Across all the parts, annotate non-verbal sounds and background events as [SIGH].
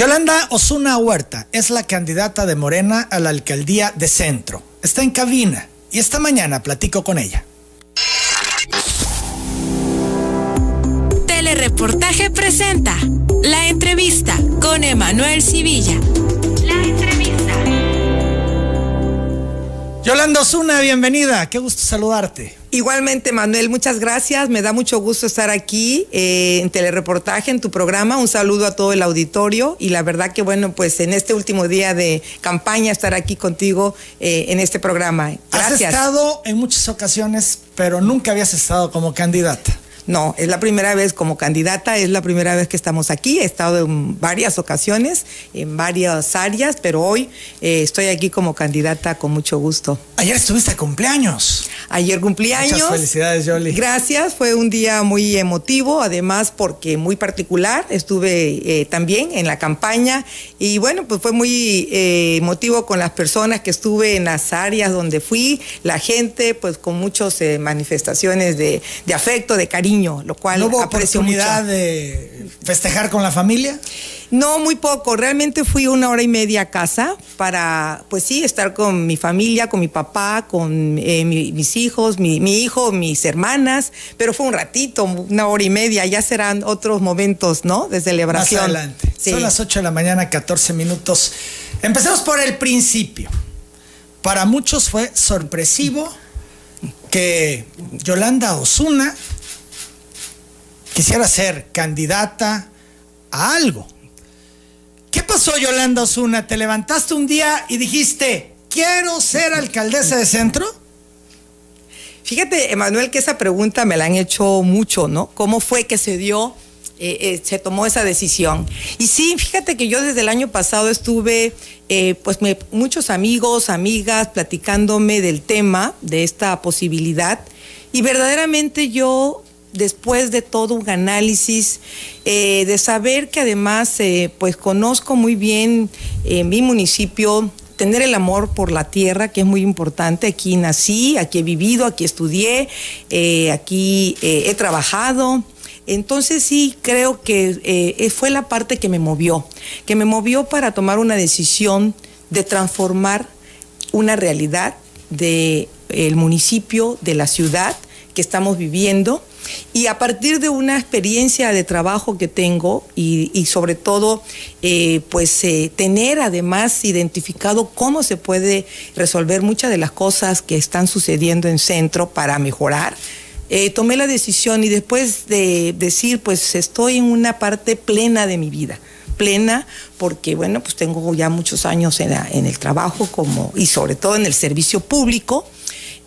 Yolanda Osuna Huerta es la candidata de Morena a la alcaldía de Centro. Está en cabina y esta mañana platico con ella. Telereportaje presenta la entrevista con Emanuel Civilla. La entrevista. Yolanda Osuna, bienvenida. Qué gusto saludarte. Igualmente, Manuel, muchas gracias. Me da mucho gusto estar aquí eh, en Telereportaje, en tu programa. Un saludo a todo el auditorio y la verdad que, bueno, pues en este último día de campaña estar aquí contigo eh, en este programa. Gracias. Has estado en muchas ocasiones, pero nunca habías estado como candidata. No, es la primera vez como candidata, es la primera vez que estamos aquí. He estado en varias ocasiones, en varias áreas, pero hoy eh, estoy aquí como candidata con mucho gusto. Ayer estuviste a cumpleaños. Ayer cumpleaños. Muchas felicidades, Jolie. Gracias, fue un día muy emotivo, además porque muy particular. Estuve eh, también en la campaña y bueno, pues fue muy eh, emotivo con las personas que estuve en las áreas donde fui, la gente, pues con muchas manifestaciones de afecto, de cariño lo cual ¿No hubo oportunidad de festejar con la familia? No, muy poco. Realmente fui una hora y media a casa para, pues sí, estar con mi familia, con mi papá, con eh, mis hijos, mi, hijo, mis hermanas, pero fue un ratito, una hora y media. Ya serán otros momentos, ¿no? De celebración. Más adelante. Son las 8 de la mañana, 14 minutos. Empecemos por el principio. Para muchos fue sorpresivo que Yolanda Osuna quisiera ser candidata a algo. ¿Qué pasó, Yolanda Osuna? ¿Te levantaste un día y dijiste, quiero ser alcaldesa de centro? Fíjate, Emanuel, que esa pregunta me la han hecho mucho, ¿no? ¿Cómo fue que se dio, eh, eh, se tomó esa decisión? Y sí, fíjate que yo desde el año pasado estuve, eh, pues, muchos amigos, amigas, platicándome del tema, de esta posibilidad, y verdaderamente yo después de todo un análisis, eh, de saber que además eh, pues conozco muy bien eh, mi municipio, tener el amor por la tierra, que es muy importante. Aquí nací, aquí he vivido, aquí estudié, aquí he trabajado. Entonces sí creo que fue la parte que me movió, que me movió para tomar una decisión de transformar una realidad del municipio, de la ciudad que estamos viviendo y a partir de una experiencia de trabajo que tengo y, sobre todo, eh, pues eh, tener además identificado cómo se puede resolver muchas de las cosas que están sucediendo en centro para mejorar, eh, tomé la decisión y después de decir, pues estoy en una parte plena de mi vida plena porque bueno pues tengo ya muchos años en, en el trabajo como y sobre todo en el servicio público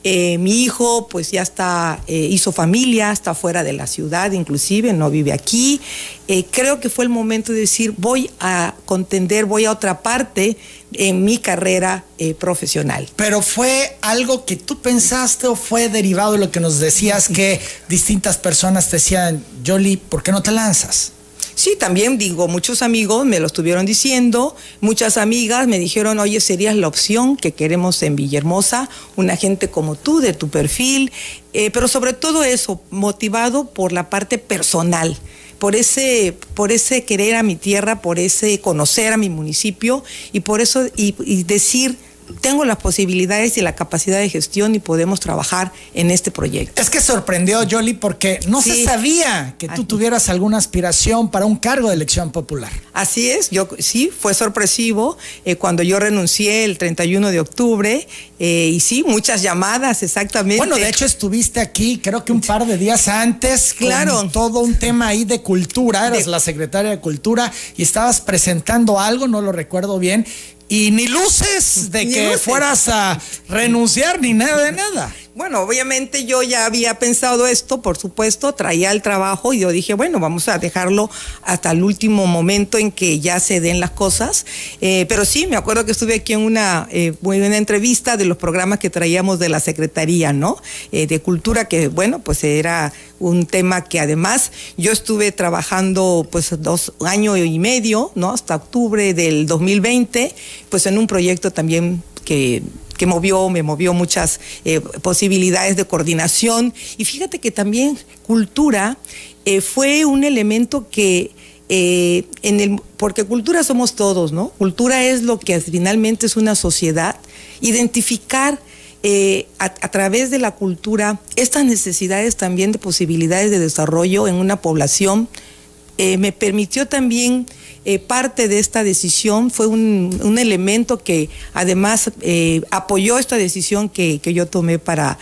eh, mi hijo pues ya está, eh, hizo familia, está fuera de la ciudad inclusive, no vive aquí. Eh, creo que fue el momento de decir, voy a contender, voy a otra parte en mi carrera profesional. Pero fue algo que tú pensaste o fue derivado de lo que nos decías que distintas personas te decían, Jolie, ¿por qué no te lanzas? Sí, también digo, muchos amigos me lo estuvieron diciendo, muchas amigas me dijeron, oye, serías la opción que queremos en Villahermosa, una gente como tú, de tu perfil, eh, pero sobre todo eso, motivado por la parte personal por ese, por ese querer a mi tierra, por ese conocer a mi municipio y por eso y decir tengo las posibilidades y la capacidad de gestión y podemos trabajar en este proyecto. Es que sorprendió, Jolie, porque no se sabía que tú tuvieras alguna aspiración para un cargo de elección popular. Así es, yo sí, fue sorpresivo eh, cuando yo renuncié el 31 de octubre eh, y sí, muchas llamadas, exactamente. Bueno, de hecho estuviste aquí, creo que un par de días antes, claro. con todo un tema ahí de cultura, eras la secretaria de Cultura y estabas presentando algo, no lo recuerdo bien, y ni luces de que fueras a renunciar ni nada de nada. Bueno, obviamente yo ya había pensado esto, por supuesto, traía el trabajo y yo dije, bueno, vamos a dejarlo hasta el último momento en que ya se den las cosas. Eh, pero sí, me acuerdo que estuve aquí en una eh, buena entrevista de los programas que traíamos de la Secretaría, ¿no? Eh, de Cultura, que bueno, pues era un tema que además yo estuve trabajando pues dos años y medio, ¿no? Hasta octubre del 2020, pues en un proyecto también que que movió, me movió muchas eh, posibilidades de coordinación. Y fíjate que también cultura eh, fue un elemento que eh, en el, porque cultura somos todos, ¿no? Cultura es lo que finalmente es una sociedad. Identificar a, través de la cultura estas necesidades también de posibilidades de desarrollo en una población me permitió también eh, parte de esta decisión, fue un, elemento que además apoyó esta decisión que, yo tomé para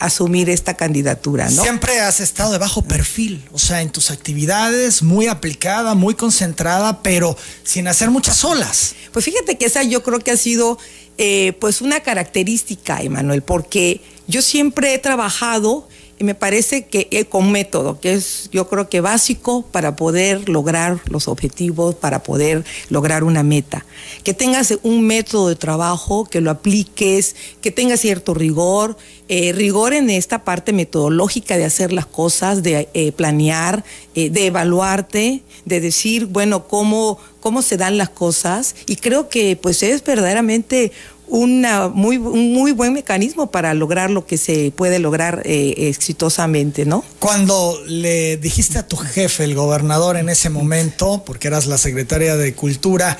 asumir esta candidatura. Siempre has estado de bajo perfil, o sea, en tus actividades, muy aplicada, muy concentrada, pero sin hacer muchas olas. Pues fíjate que esa yo creo que ha sido eh, pues una característica, Emanuel, porque yo siempre he trabajado y me parece que eh, con método, que es yo creo que básico para poder lograr los objetivos, para poder lograr una meta. Que tengas un método de trabajo, que lo apliques, que tengas cierto rigor, eh, rigor en esta parte metodológica de hacer las cosas, de planear, de evaluarte, de decir, bueno, cómo cómo se dan las cosas y creo que pues es verdaderamente una muy, un muy buen mecanismo para lograr lo que se puede lograr eh, exitosamente, ¿no? Cuando le dijiste a tu jefe, el gobernador en ese momento, porque eras la secretaria de Cultura,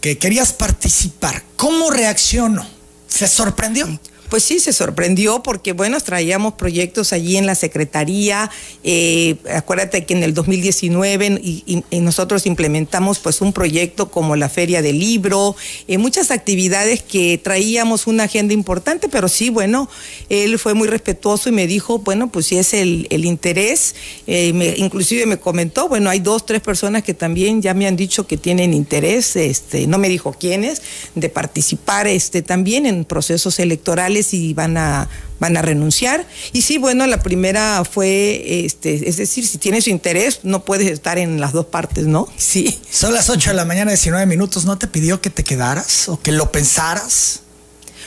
que querías participar, ¿cómo reaccionó? ¿Se sorprendió? Pues sí, se sorprendió porque, bueno, traíamos proyectos allí en la Secretaría. Eh, acuérdate que en el 2019 y, nosotros implementamos pues un proyecto como la Feria del Libro, eh, muchas actividades que traíamos una agenda importante, pero sí, bueno, él fue muy respetuoso y me dijo, bueno, pues si es el, interés, eh, inclusive me comentó, bueno, hay dos, tres personas que también ya me han dicho que tienen interés, este, no me dijo quiénes, de participar este, también en procesos electorales si van a van a renunciar. Y sí, bueno, la primera fue, este, es decir, si tienes interés, no puedes estar en las dos partes, ¿no? Sí. Son las 8 de la mañana, 19 minutos. ¿No te pidió que te quedaras o que lo pensaras?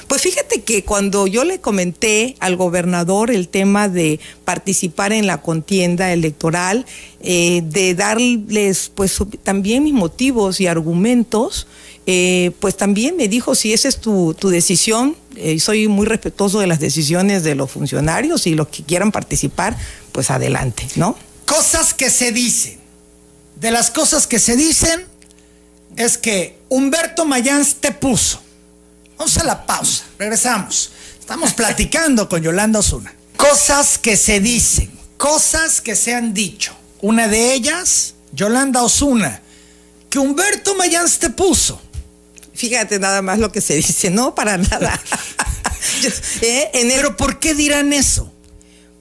Pues fíjate que cuando yo le comenté al gobernador el tema de participar en la contienda electoral, eh, de darles pues también mis motivos y argumentos, eh, pues también me dijo, si esa es tu, decisión, eh, soy muy respetuoso de las decisiones de los funcionarios y los que quieran participar, pues adelante, ¿no? Cosas que se dicen. De las cosas que se dicen es que Humberto Mayans te puso. Vamos a la pausa, regresamos. Estamos [LAUGHS] platicando con Yolanda Osuna. Cosas que se dicen, cosas que se han dicho. Una de ellas, Yolanda Osuna, que Humberto Mayans te puso. Fíjate nada más lo que se dice, no para nada. [LAUGHS] ¿eh? Pero ¿por qué dirán eso?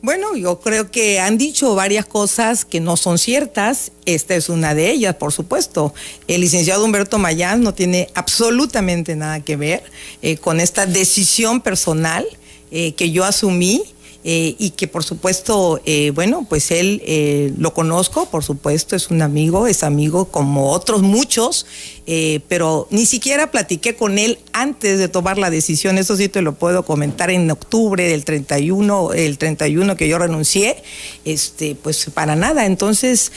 Bueno, yo creo que han dicho varias cosas que no son ciertas. Esta es una de ellas, por supuesto. El licenciado Humberto Mayán no tiene absolutamente nada que ver eh, con esta decisión personal eh, que yo asumí eh, y que por supuesto, eh, bueno, pues él eh, lo conozco, por supuesto, es un amigo, es amigo como otros muchos, pero ni siquiera platiqué con él antes de tomar la decisión, eso sí te lo puedo comentar en octubre del 31, el 31 que yo renuncié, este, pues para nada, entonces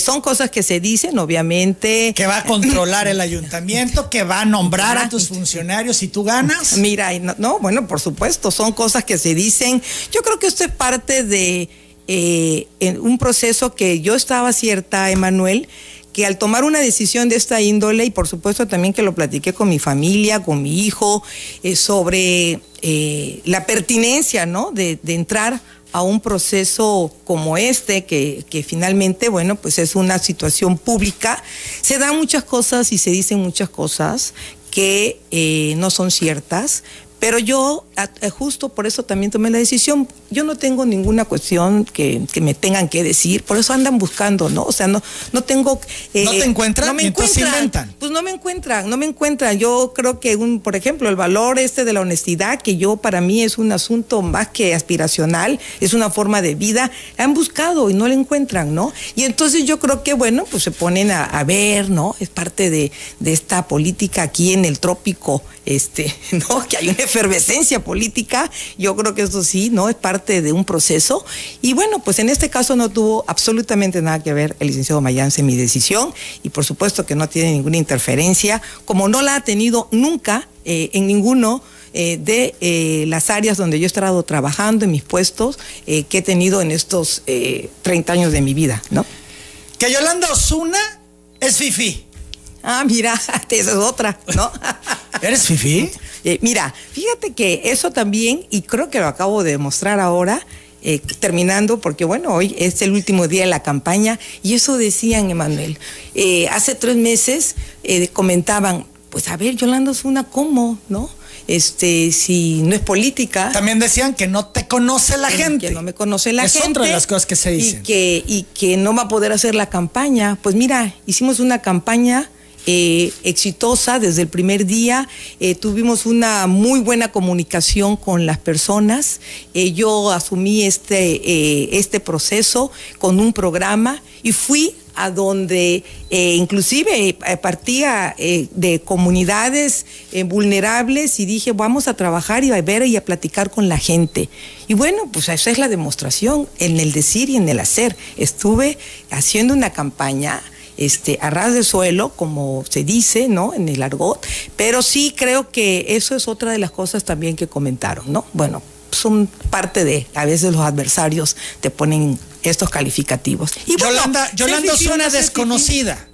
son cosas que se dicen, obviamente. Que va a controlar el ayuntamiento, que va a nombrar a tus funcionarios si tú ganas. Mira, no, no, bueno, por supuesto, son cosas que se dicen. Yo yo creo que esto es parte de eh, un proceso que yo estaba cierta, Emanuel, que al tomar una decisión de esta índole, y por supuesto también que lo platiqué con mi familia, con mi hijo, eh, sobre eh, la pertinencia. De, entrar a un proceso como este, que, que, finalmente, bueno, pues es una situación pública, se dan muchas cosas y se dicen muchas cosas que no son ciertas, pero yo, eh, justo por eso también tomé la decisión. Yo no tengo ninguna cuestión que, me tengan que decir, por eso andan buscando, ¿no? O sea, no, no tengo. Eh, ¿No te encuentran? No me encuentran. Pues no me encuentran, no me encuentran. Yo creo que, un, por ejemplo, el valor este de la honestidad, que yo para mí es un asunto más que aspiracional, es una forma de vida, han buscado y no la encuentran, ¿no? Y entonces yo creo que, bueno, pues se ponen a, a ver, ¿no? Es parte de, de esta política aquí en el trópico, este, [LAUGHS] ¿no? Que hay un efervescencia política, yo creo que eso sí, ¿no? Es parte de un proceso. Y bueno, pues en este caso no tuvo absolutamente nada que ver el licenciado Mayance en mi decisión y por supuesto que no tiene ninguna interferencia, como no la ha tenido nunca eh, en ninguno eh, de eh, las áreas donde yo he estado trabajando, en mis puestos que he tenido en estos 30 años de mi vida, ¿no? Que Yolanda Osuna es Fifi. Ah, mira, [LAUGHS] esa es otra, ¿no? [LAUGHS] ¿Eres Fifi? Eh, mira, fíjate que eso también, y creo que lo acabo de demostrar ahora, eh, terminando, porque bueno, hoy es el último día de la campaña, y eso decían, Emanuel. Eh, hace tres meses comentaban, pues a ver, Yolanda una ¿cómo? ¿No? Este, si no es política. También decían que no te conoce la gente. Que no me conoce la gente. Es otra de las cosas que se dicen. Y que, y que no va a poder hacer la campaña. Pues mira, hicimos una campaña eh, exitosa desde el primer día. Eh, tuvimos una muy buena comunicación con las personas. Eh, yo asumí este, este proceso con un programa y fui a donde inclusive partía de comunidades vulnerables y dije, vamos a trabajar y a ver y a platicar con la gente. Y bueno, pues esa es la demostración en el decir y en el hacer. Estuve haciendo una campaña este, a ras de suelo, como se dice, ¿no? En el argot, pero sí creo que eso es otra de las cosas también que comentaron, ¿no? Bueno, son parte de, a veces los adversarios te ponen estos calificativos. Y Yolanda, Yolanda es una desconocida.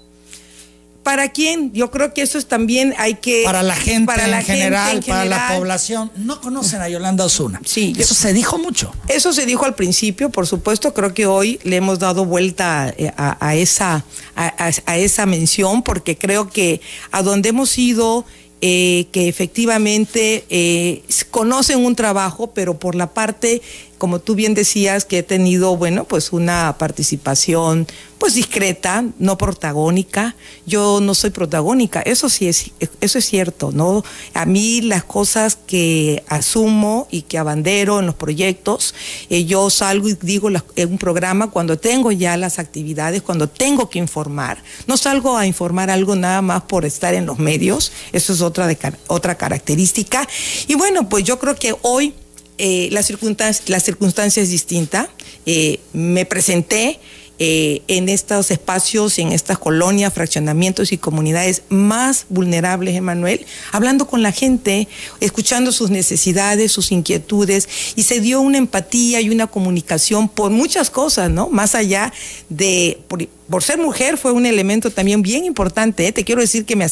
¿Para quién? Yo creo que eso es también hay que... Para la gente, para la en, general, para la población. No conocen a Yolanda Osuna. Sí. Eso se dijo mucho. Eso se dijo al principio, por supuesto. Creo que hoy le hemos dado vuelta eh, a, esa, a, esa mención porque creo que a donde hemos ido... Eh, que efectivamente eh, conocen un trabajo, pero por la parte como tú bien decías, que he tenido, bueno, pues una participación pues discreta, no protagónica. Yo no soy protagónica, eso sí es, eso es cierto, ¿no? A mí las cosas que asumo y que abandero en los proyectos, eh, yo salgo y digo en un programa cuando tengo ya las actividades, cuando tengo que informar. No salgo a informar algo nada más por estar en los medios, eso es otra, de, otra característica. Y bueno, pues yo creo que hoy eh, la, circunstancia, la circunstancia es distinta. Eh, me presenté eh, en estos espacios, en estas colonias, fraccionamientos y comunidades más vulnerables, Emanuel, hablando con la gente, escuchando sus necesidades, sus inquietudes, y se dio una empatía y una comunicación por muchas cosas, ¿no? Más allá de, por ser mujer fue un elemento también bien importante. ¿eh? Te quiero decir que me,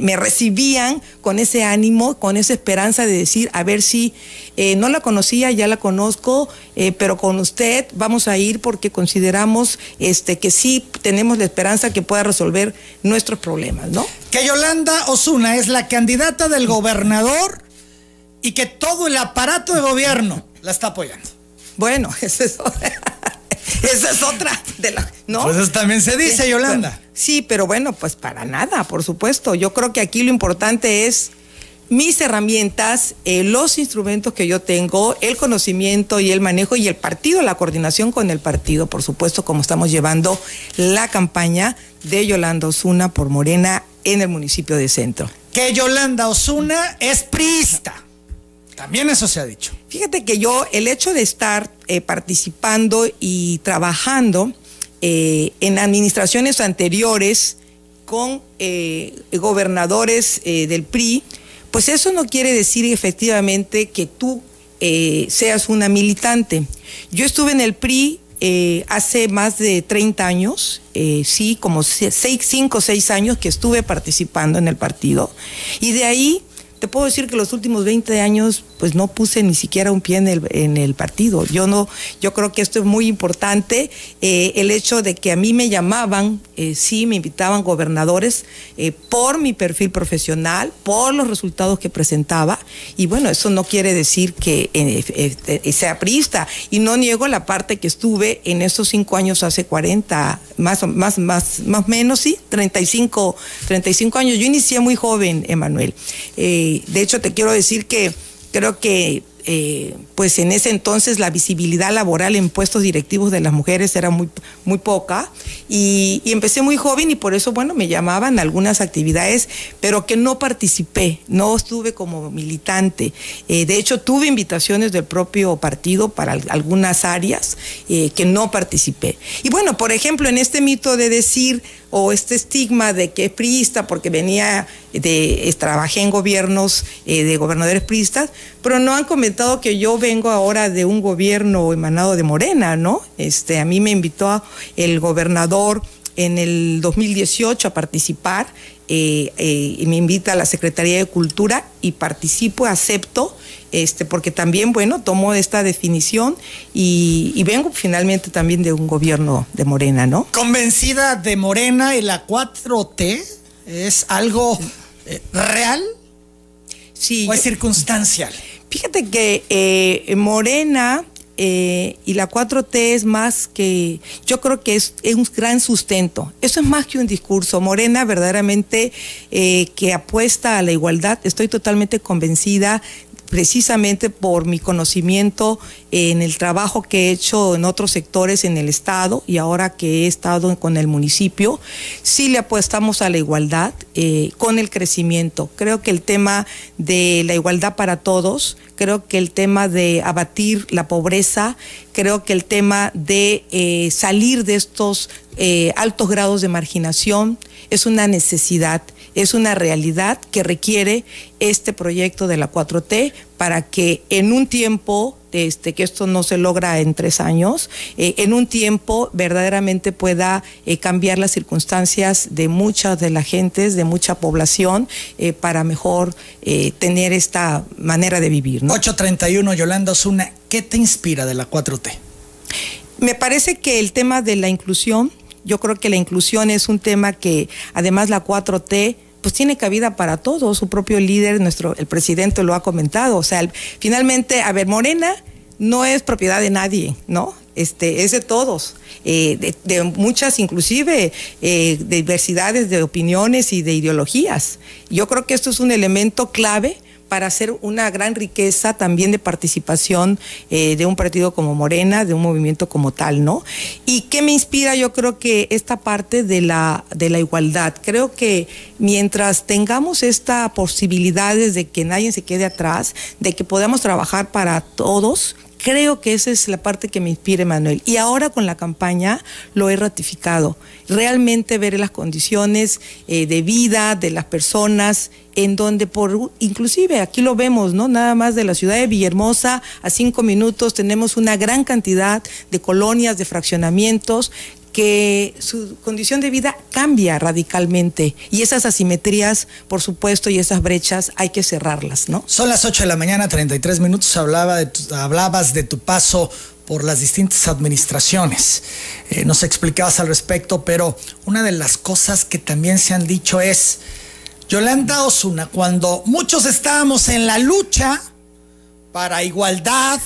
me, recibían con ese ánimo, con esa esperanza de decir, a ver si eh, no la conocía, ya la conozco, eh, pero con usted vamos a ir porque consideramos este, que sí tenemos la esperanza que pueda resolver nuestros problemas, ¿no? Que Yolanda Osuna es la candidata del gobernador y que todo el aparato de gobierno la está apoyando. Bueno, [LAUGHS] eso es... Esa es otra de la, ¿no? Pues eso también se dice, Yolanda. sí, pero bueno, pues para nada, por supuesto. Yo creo que aquí lo importante es mis herramientas, eh, los instrumentos que yo tengo, el conocimiento y el manejo y el partido, la coordinación con el partido, por supuesto, como estamos llevando la campaña de Yolanda Osuna por Morena en el municipio de Centro. Que Yolanda Osuna es priista. También eso se ha dicho. Fíjate que yo, el hecho de estar eh, participando y trabajando eh, en administraciones anteriores con gobernadores del PRI, pues eso no quiere decir efectivamente que tú seas una militante. Yo estuve en el PRI hace más de 30 años, sí, como 5 o 6 años que estuve participando en el partido, y de ahí te puedo decir que los últimos 20 años pues no puse ni siquiera un pie en el, en el partido. Yo no, yo creo que esto es muy importante, eh, el hecho de que a mí me llamaban, eh, sí, me invitaban gobernadores eh, por mi perfil profesional, por los resultados que presentaba, y bueno, eso no quiere decir que sea priista, y no niego la parte que estuve en esos cinco años, hace 40, más o más, más, más menos, sí, 35, 35 años. Yo inicié muy joven, Emanuel. De hecho, te quiero decir que creo que eh, pues en ese entonces la visibilidad laboral en puestos directivos de las mujeres era muy, muy poca y, empecé muy joven y por eso, bueno, me llamaban a algunas actividades, pero que no participé, no estuve como militante. Eh, de hecho, tuve invitaciones del propio partido para algunas áreas eh, que no participé. Y bueno, por ejemplo, en este mito de decir o este estigma de que es priista porque venía de, trabajé en gobiernos de gobernadores priistas, pero no han comentado que yo vengo ahora de un gobierno emanado de Morena, ¿no? Este, a mí me invitó el gobernador en el 2018 a participar. Eh, eh, me invita a la Secretaría de Cultura y participo, acepto, este, porque también, bueno, tomo esta definición y, vengo finalmente también de un gobierno de Morena, ¿no? Convencida de Morena y la 4T es algo eh, real sí, o es circunstancial. Fíjate que Morena eh, y la 4T es más que, yo creo que es, un gran sustento. Eso es más que un discurso. Morena verdaderamente eh, que apuesta a la igualdad. Estoy totalmente convencida precisamente por mi conocimiento en el trabajo que he hecho en otros sectores en el Estado y ahora que he estado con el municipio, sí le apostamos a la igualdad eh, con el crecimiento. Creo que el tema de la igualdad para todos, creo que el tema de abatir la pobreza, creo que el tema de eh, salir de estos eh, altos grados de marginación es una necesidad es una realidad que requiere este proyecto de la 4T para que en un tiempo, este, que esto no se logra en tres años, eh, en un tiempo verdaderamente pueda eh, cambiar las circunstancias de muchas de las gentes, de mucha población, eh, para mejor tener esta manera de vivir. 831, Yolanda Osuna, ¿qué te inspira de la 4T? Me parece que el tema de la inclusión, yo creo que la inclusión es un tema que además la 4T pues tiene cabida para todos. Su propio líder, nuestro, el presidente lo ha comentado. O sea, finalmente, a ver, Morena no es propiedad de nadie, ¿no? Este, es de todos, eh, de, muchas inclusive eh, diversidades de opiniones y de ideologías. Yo creo que esto es un elemento clave para hacer una gran riqueza también de participación eh, de un partido como Morena, de un movimiento como tal, ¿no? ¿Y qué me inspira? Yo creo que esta parte de la, de la igualdad. Creo que mientras tengamos esta posibilidad de que nadie se quede atrás, de que podamos trabajar para todos, Creo que esa es la parte que me inspira, Manuel. Y ahora con la campaña lo he ratificado. Realmente ver las condiciones eh, de vida de las personas, en donde por, inclusive aquí lo vemos, ¿no? Nada más de la ciudad de Villahermosa, a cinco minutos tenemos una gran cantidad de colonias, de fraccionamientos que su condición de vida cambia radicalmente y esas asimetrías, por supuesto, y esas brechas hay que cerrarlas, ¿no? Son las 8 de la mañana, 33 minutos, hablaba hablabas de tu paso por las distintas administraciones. Eh, nos explicabas al respecto, pero una de las cosas que también se han dicho es, Yolanda Osuna, cuando muchos estábamos en la lucha para igualdad,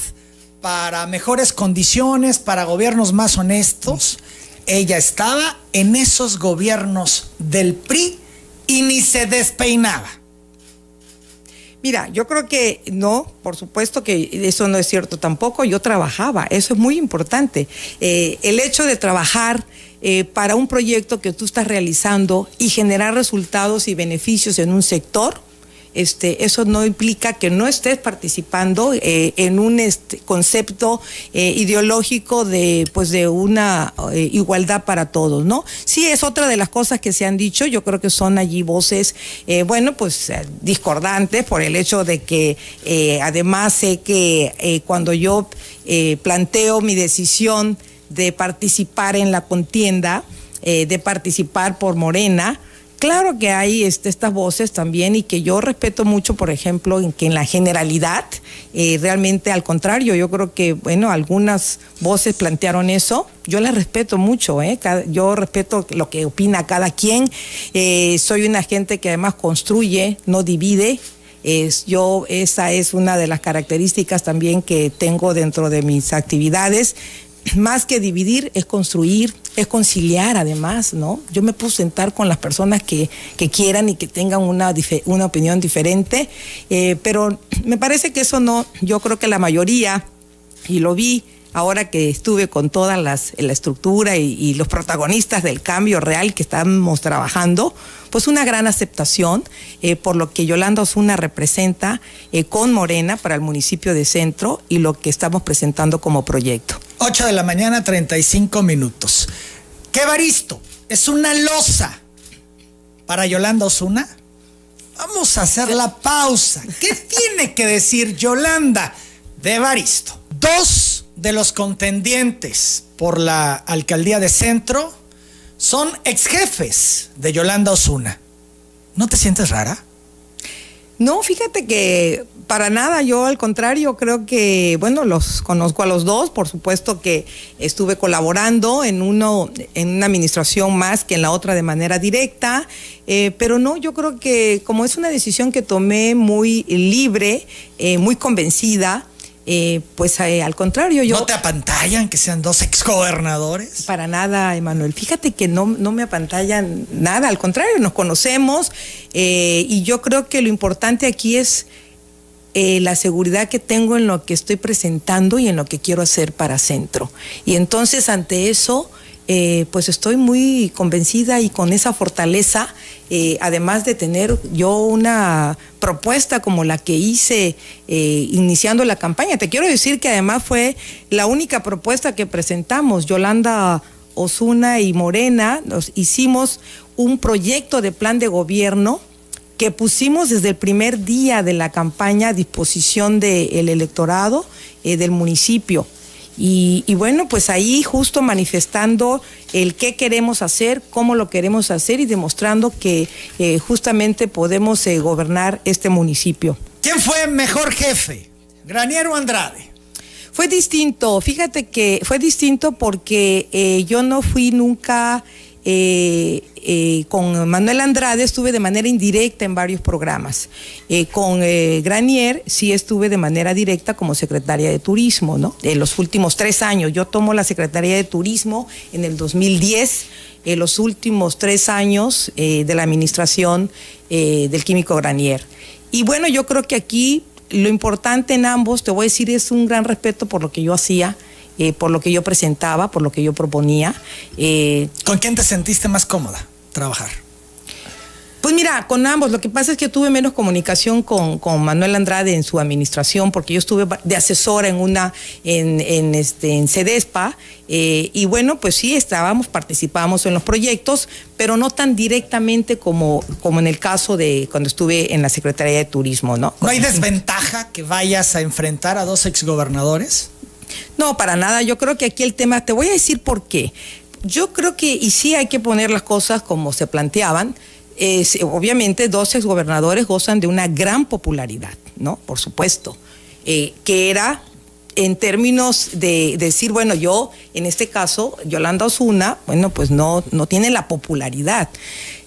para mejores condiciones, para gobiernos más honestos, ella estaba en esos gobiernos del PRI y ni se despeinaba. Mira, yo creo que no, por supuesto que eso no es cierto tampoco. Yo trabajaba, eso es muy importante. Eh, el hecho de trabajar eh, para un proyecto que tú estás realizando y generar resultados y beneficios en un sector, este, eso no implica que no estés participando eh, en un este, concepto eh, ideológico de, pues, de una eh, igualdad para todos, ¿no? Sí, es otra de las cosas que se han dicho, yo creo que son allí voces, bueno, pues discordantes por el hecho de que además sé que cuando yo planteo mi decisión de participar en la contienda, de participar por Morena, Claro que hay este, estas voces también y que yo respeto mucho, por ejemplo, en que en la generalidad, eh, realmente al contrario, yo creo que, bueno, algunas voces plantearon eso. Yo las respeto mucho, ¿eh? yo respeto lo que opina cada quien. Eh, soy una gente que además construye, no divide. Yo, esa es una de las características también que tengo dentro de mis actividades más que dividir es construir, es conciliar además, ¿no? Yo me puedo sentar con las personas que, quieran y que tengan una, una opinión diferente, eh, pero me parece que eso no, yo creo que la mayoría, y lo vi ahora que estuve con toda las, la estructura y, los protagonistas del cambio real que estamos trabajando, pues una gran aceptación eh, por lo que Yolanda Osuna representa eh, con Morena para el municipio de Centro y lo que estamos presentando como proyecto. 8 de la mañana, 35 minutos. ¿Qué baristo? Es una losa para Yolanda Osuna. Vamos a hacer la pausa. ¿Qué tiene que decir Yolanda de Baristo? Dos de los contendientes por la alcaldía de Centro son ex jefes de Yolanda Osuna. ¿No te sientes rara? No, fíjate que para nada, yo al contrario, creo que, bueno, los conozco a los dos, por supuesto que estuve colaborando en uno, en una administración más que en la otra de manera directa, eh, pero no, yo creo que como es una decisión que tomé muy libre, eh, muy convencida, eh, pues eh, al contrario, yo... ¿No te apantallan que sean dos exgobernadores? Para nada, Emanuel. Fíjate que no, no me apantallan nada, al contrario, nos conocemos eh, y yo creo que lo importante aquí es la seguridad que tengo en lo que estoy presentando y en lo que quiero hacer para Centro. Y entonces ante eso eh, pues estoy muy convencida y con esa fortaleza, eh, además de tener yo una propuesta como la que hice eh, iniciando la campaña. Te quiero decir que además fue la única propuesta que presentamos, Yolanda Osuna y Morena, nos hicimos un proyecto de plan de gobierno que pusimos desde el primer día de la campaña a disposición del electorado del municipio. Y, bueno, pues ahí justo manifestando el qué queremos hacer, cómo lo queremos hacer y demostrando que eh, justamente podemos eh, gobernar este municipio. ¿Quién fue mejor jefe? ¿Granier o Andrade? Fue distinto, fíjate que fue distinto porque eh, yo no fui nunca eh, eh, con Manuel Andrade estuve de manera indirecta en varios programas. Eh, con Granier sí estuve de manera directa como secretaria de Turismo, ¿no? En los últimos tres años. Yo tomo la Secretaría de Turismo en el 2010, en los últimos tres años de la administración del químico Granier. Y bueno, yo creo que aquí lo importante en ambos, te voy a decir, es un gran respeto por lo que yo hacía eh, por lo que yo presentaba, por lo que yo proponía. Eh, ¿Con quién te sentiste más cómoda trabajar? Pues mira, con ambos. Lo que pasa es que tuve menos comunicación con, Manuel Andrade en su administración, porque yo estuve de asesora en una, en, en este, en CEDESPA, eh, y bueno, pues sí, estábamos, participábamos en los proyectos, pero no tan directamente como, como en el caso de cuando estuve en la Secretaría de Turismo, ¿no? ¿No hay desventaja que vayas a enfrentar a dos exgobernadores? No, para nada. Yo creo que aquí el tema, te voy a decir por qué. Yo creo que, y sí hay que poner las cosas como se planteaban, obviamente dos exgobernadores gozan de una gran popularidad, ¿no? Por supuesto. Eh, que era en términos de, decir, bueno, yo, en este caso, Yolanda Osuna, bueno, pues no, no tiene la popularidad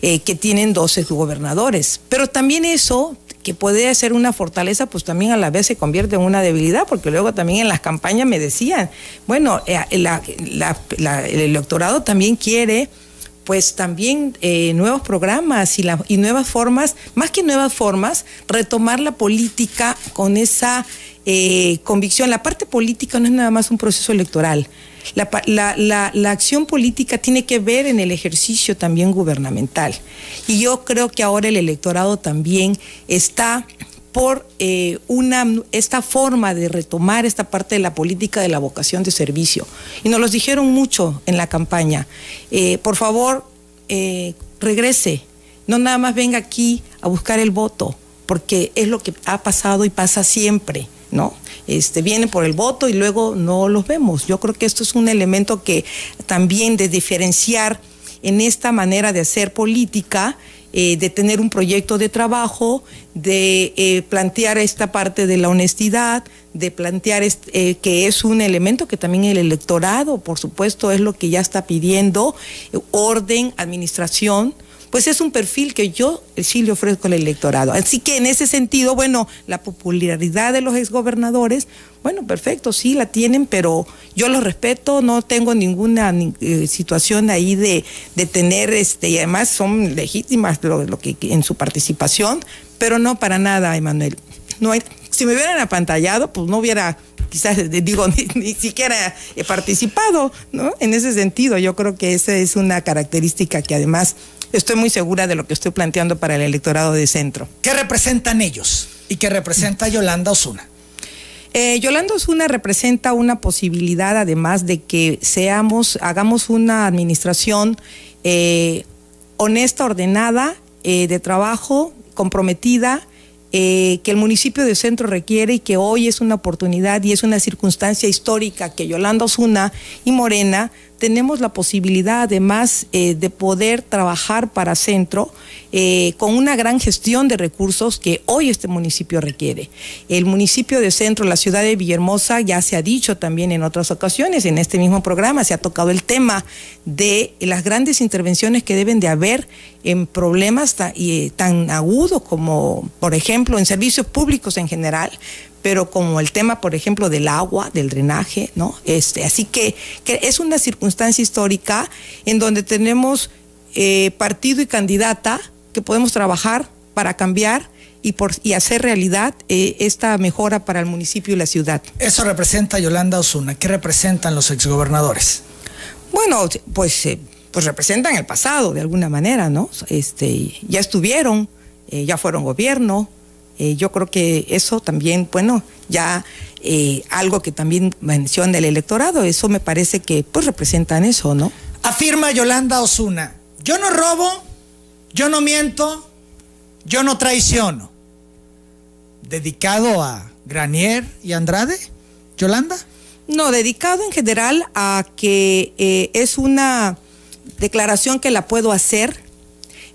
eh, que tienen dos exgobernadores. Pero también eso que puede ser una fortaleza, pues también a la vez se convierte en una debilidad, porque luego también en las campañas me decían, bueno, eh, el electorado también quiere pues también eh, nuevos programas y, y nuevas formas, más que nuevas formas, retomar la política con esa eh, convicción. La parte política no es nada más un proceso electoral. La, la, acción política tiene que ver en el ejercicio también gubernamental. Y yo creo que ahora el electorado también está por eh, una, esta forma de retomar esta parte de la política de la vocación de servicio. Y nos los dijeron mucho en la campaña. Eh, por favor, eh, regrese, no nada más venga aquí a buscar el voto, porque es lo que ha pasado y pasa siempre, ¿no? este, vienen por el voto y luego no los vemos. Yo creo que esto es un elemento que también de diferenciar en esta manera de hacer política, eh, de tener un proyecto de trabajo, de eh, plantear esta parte de la honestidad, de plantear eh, que es un elemento que también el electorado, por supuesto, es lo que ya está pidiendo, orden, administración, pues es un perfil que yo sí le ofrezco al electorado. Así que en ese sentido, bueno, la popularidad de los exgobernadores, bueno, perfecto, sí la tienen, pero yo los respeto, no tengo ninguna eh, situación ahí de, de, tener, este, y además son legítimas lo, que en su participación, pero no para nada, Emanuel. No hay, si me hubieran apantallado, pues no hubiera quizás [LAUGHS] digo, ni, siquiera he participado, ¿no? En ese sentido, yo creo que esa es una característica que además estoy muy segura de lo que estoy planteando para el electorado de centro. ¿Qué representan ellos y qué representa Yolanda Osuna? Eh, Yolanda Osuna representa una posibilidad, además de que seamos, hagamos una administración eh, honesta, ordenada, eh, de trabajo, comprometida, que el municipio de Centro requiere y que hoy es una oportunidad y es una circunstancia histórica que Yolanda Osuna y Morena tenemos la posibilidad además eh, de poder trabajar para centro eh, con una gran gestión de recursos que hoy este municipio requiere. El municipio de centro, la ciudad de Villahermosa, ya se ha dicho también en otras ocasiones, en este mismo programa se ha tocado el tema de las grandes intervenciones que deben de haber en problemas tan agudos como, por ejemplo, en servicios públicos en general, pero como el tema, por ejemplo, del agua, del drenaje, ¿no? Este, así que, es una circunstancia histórica en donde tenemos eh, partido y candidata que podemos trabajar para cambiar y, por, y hacer realidad eh, esta mejora para el municipio y la ciudad. Eso representa Yolanda Osuna. ¿Qué representan los exgobernadores? Bueno, pues, eh, pues representan el pasado de alguna manera, ¿no? Este, ya estuvieron, ya fueron gobierno, eh, yo creo que eso también, bueno, ya eh, algo que también menciona el electorado, eso me parece que pues representan eso, ¿no? Afirma Yolanda Osuna, yo no robo, yo no miento, yo no traiciono. ¿Dedicado a Granier y Andrade, Yolanda? No, dedicado en general a que eh, es una declaración que la puedo hacer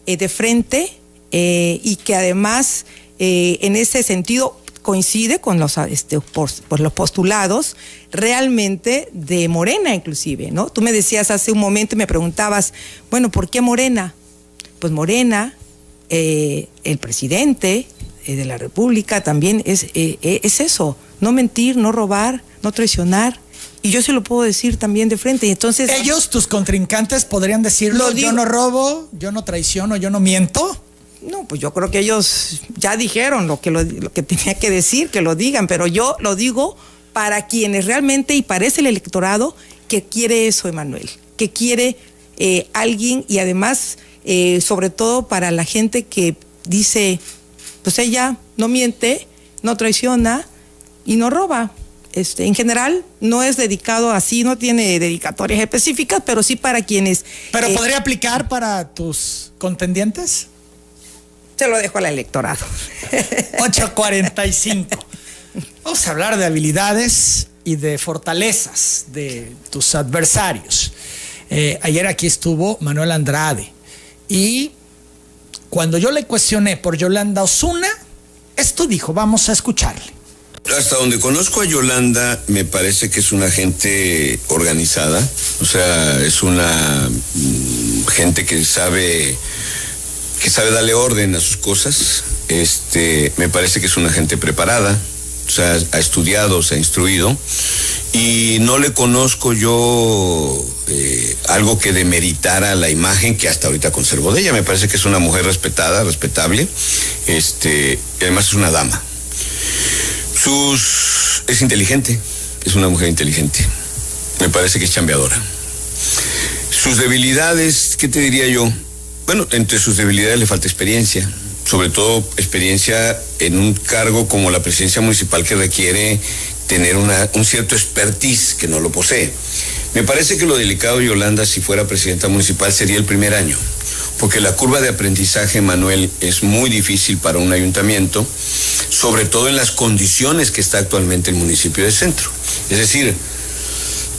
de frente y que además eh, en ese sentido coincide con los, este, los postulados realmente de Morena inclusive, ¿no? Tú me decías hace un momento y me preguntabas, bueno, ¿por qué Morena? Pues Morena, eh, el presidente eh, de la República también es, es eso, no mentir, no robar, no traicionar. Y yo se lo puedo decir también de frente. Y entonces. Ellos, tus contrincantes, podrían decirlo. yo no robo, yo no traiciono, yo no miento. No, pues yo creo que ellos ya dijeron lo que, lo, que [LAUGHS] tenía que decir, que lo digan, pero yo lo digo para quienes realmente, y parece el electorado, que quiere eso, Emanuel, que quiere eh, alguien y además, eh, sobre todo para la gente que dice, pues ella no miente, no traiciona y no roba. Este, en general no es dedicado así, no tiene dedicatorias específicas, pero sí para quienes... ¿Pero eh, podría aplicar para tus contendientes? Se lo dejo al electorado. [LAUGHS] 8.45. Vamos a hablar de habilidades y de fortalezas de tus adversarios. Eh, ayer aquí estuvo Manuel Andrade y cuando yo le cuestioné por Yolanda Osuna, esto dijo, vamos a escucharle. Hasta donde conozco a Yolanda, me parece que es una gente organizada, o sea, es una mm, gente que sabe que sabe darle orden a sus cosas. Este, me parece que es una gente preparada, o sea, ha estudiado, se ha instruido, y no le conozco yo eh, algo que demeritara la imagen que hasta ahorita conservo de ella. Me parece que es una mujer respetada, respetable, este, y además es una dama. Sus, es inteligente, es una mujer inteligente. Me parece que es chambeadora. Sus debilidades, ¿qué te diría yo? Bueno, entre sus debilidades le falta experiencia, sobre todo experiencia en un cargo como la presidencia municipal que requiere tener una, un cierto expertise que no lo posee. Me parece que lo delicado, Yolanda, si fuera presidenta municipal, sería el primer año, porque la curva de aprendizaje, Manuel, es muy difícil para un ayuntamiento, sobre todo en las condiciones que está actualmente el municipio de centro. Es decir,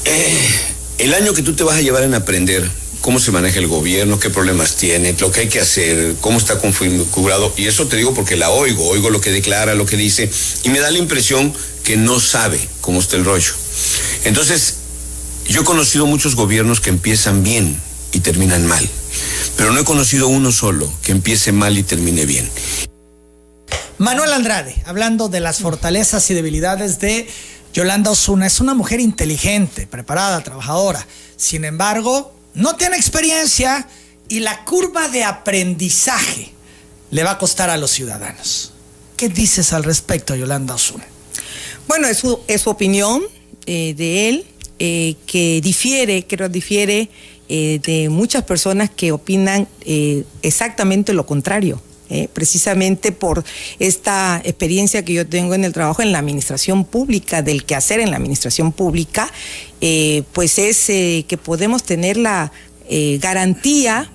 eh, el año que tú te vas a llevar en aprender cómo se maneja el gobierno, qué problemas tiene, lo que hay que hacer, cómo está configurado. Y eso te digo porque la oigo, oigo lo que declara, lo que dice, y me da la impresión que no sabe cómo está el rollo. Entonces, yo he conocido muchos gobiernos que empiezan bien y terminan mal, pero no he conocido uno solo que empiece mal y termine bien. Manuel Andrade, hablando de las fortalezas y debilidades de Yolanda Osuna, es una mujer inteligente, preparada, trabajadora. Sin embargo, no tiene experiencia y la curva de aprendizaje le va a costar a los ciudadanos. ¿Qué dices al respecto, Yolanda Osuna? Bueno, es su, es su opinión eh, de él, eh, que difiere, creo difiere eh, de muchas personas que opinan exactamente lo contrario. Precisamente por esta experiencia que yo tengo en el trabajo en la administración pública, del quehacer en la administración pública, eh, pues es eh, que podemos tener la eh, garantía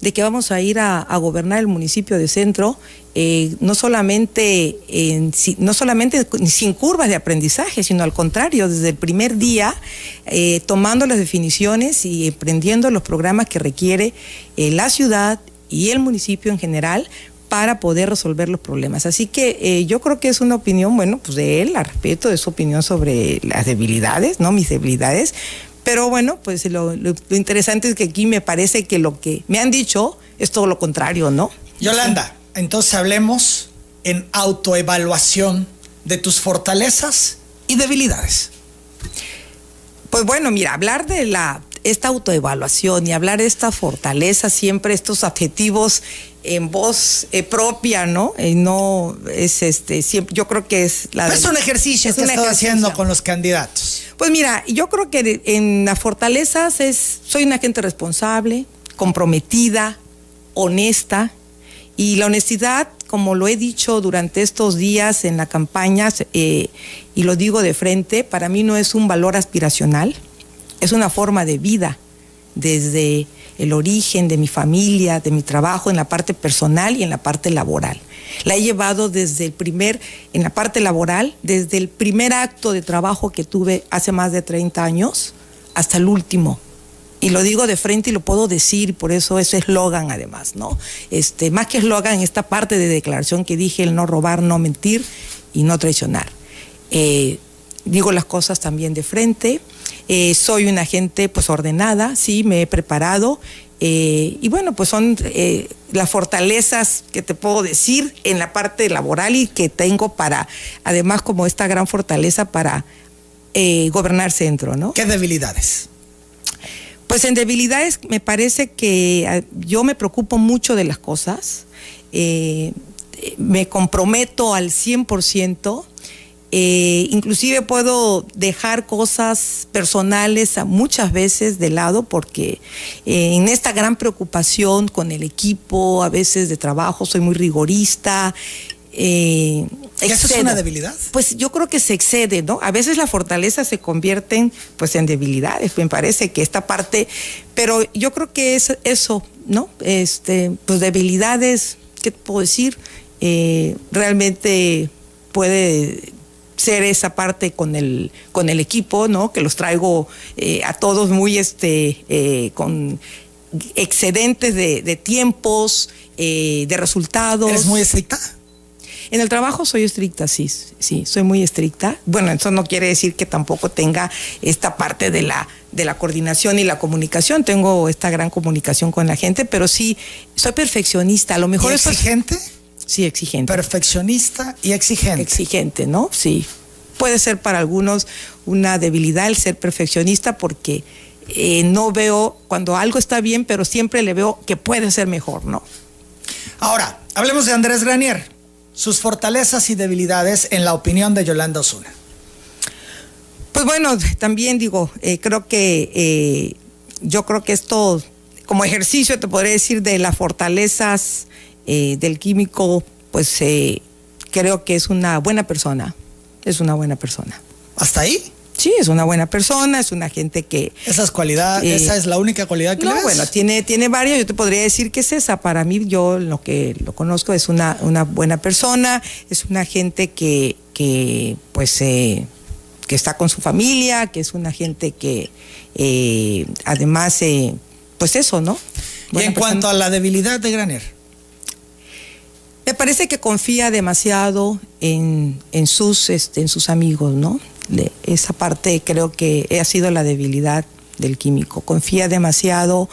de que vamos a ir a, gobernar el municipio de centro eh, no solamente en, no solamente sin curvas de aprendizaje, sino al contrario, desde el primer día, eh, tomando las definiciones y emprendiendo los programas que requiere eh, la ciudad y el municipio en general para poder resolver los problemas. Así que yo creo que es una opinión, bueno, pues de él, a respeto de su opinión sobre las debilidades, ¿no? Mis debilidades. Pero bueno, pues lo interesante es que aquí me parece que lo que me han dicho es todo lo contrario, ¿no? Yolanda entonces hablemos en autoevaluación de tus fortalezas y debilidades. Pues bueno, mira, hablar de la esta autoevaluación y hablar de esta fortaleza, siempre estos adjetivos en voz eh, propia, ¿no? No es este, siempre, yo creo que es la. es un ejercicio que estás haciendo con los candidatos. Pues mira, yo creo que en las fortalezas es, soy una gente responsable, comprometida, honesta, y la honestidad, como lo he dicho durante estos días en la campaña, eh, y lo digo de frente, para mí no es un valor aspiracional, es una forma de vida, desde el origen de mi familia, de mi trabajo, en la parte personal y en la parte laboral. La he llevado desde el primer, en la parte laboral, desde el primer acto de trabajo que tuve hace más de 30 años hasta el último, y lo digo de frente y lo puedo decir, por eso es eslogan además, ¿no? Este, más que eslogan, esta parte de declaración que dije, el no robar, no mentir y no traicionar. Eh, digo las cosas también de frente. Eh, soy una gente pues ordenada, sí, me he preparado. Eh, y bueno, pues son las fortalezas que te puedo decir en la parte laboral y que tengo para, además como esta gran fortaleza para gobernar centro, ¿no? ¿Qué debilidades? Pues en debilidades me parece que ah, yo me preocupo mucho de las cosas, eh, me comprometo al 100%, eh, inclusive puedo dejar cosas personales muchas veces de lado porque eh, en esta gran preocupación con el equipo, a veces de trabajo, soy muy rigorista, eh, ¿Eso es una debilidad? Pues yo creo que se excede, ¿no? A veces las fortalezas se convierten pues en debilidades, me parece que esta parte, pero yo creo que es eso, ¿no? Este, pues debilidades, ¿qué puedo decir? Eh, realmente puede ser esa parte con el con el equipo, ¿no? Que los traigo eh, a todos muy este eh, con excedentes de, de tiempos, de resultados. ¿Es muy estricta? En el trabajo soy estricta, sí, sí, soy muy estricta. Bueno, eso no quiere decir que tampoco tenga esta parte de la, de la coordinación y la comunicación. Tengo esta gran comunicación con la gente, pero sí, soy perfeccionista. A lo mejor ¿Y exigente? Sí, exigente. Perfeccionista y exigente. Exigente, ¿no? Sí. Puede ser para algunos una debilidad el ser perfeccionista porque eh, no veo cuando algo está bien, pero siempre le veo que puede ser mejor, ¿no? Ahora, hablemos de Andrés Granier sus fortalezas y debilidades en la opinión de Yolanda Osuna. Pues bueno, también digo, eh, creo que eh, yo creo que esto, como ejercicio, te podría decir de las fortalezas eh, del químico, pues creo que es una buena persona, es una buena persona. ¿Hasta ahí? Sí, es una buena persona, es una gente que... Esas cualidades, eh, esa es la única cualidad que no, bueno, tiene, tiene varias, yo te podría decir que es esa. Para mí, yo lo que lo conozco es una, una buena persona, es una gente que, que pues, eh, que está con su familia, que es una gente que eh, además, pues eso, ¿no? y en cuanto a la debilidad de Graner. Me parece que confía demasiado en, en sus, este, en sus amigos, ¿no? esa parte creo que ha sido la debilidad del químico. Confía demasiado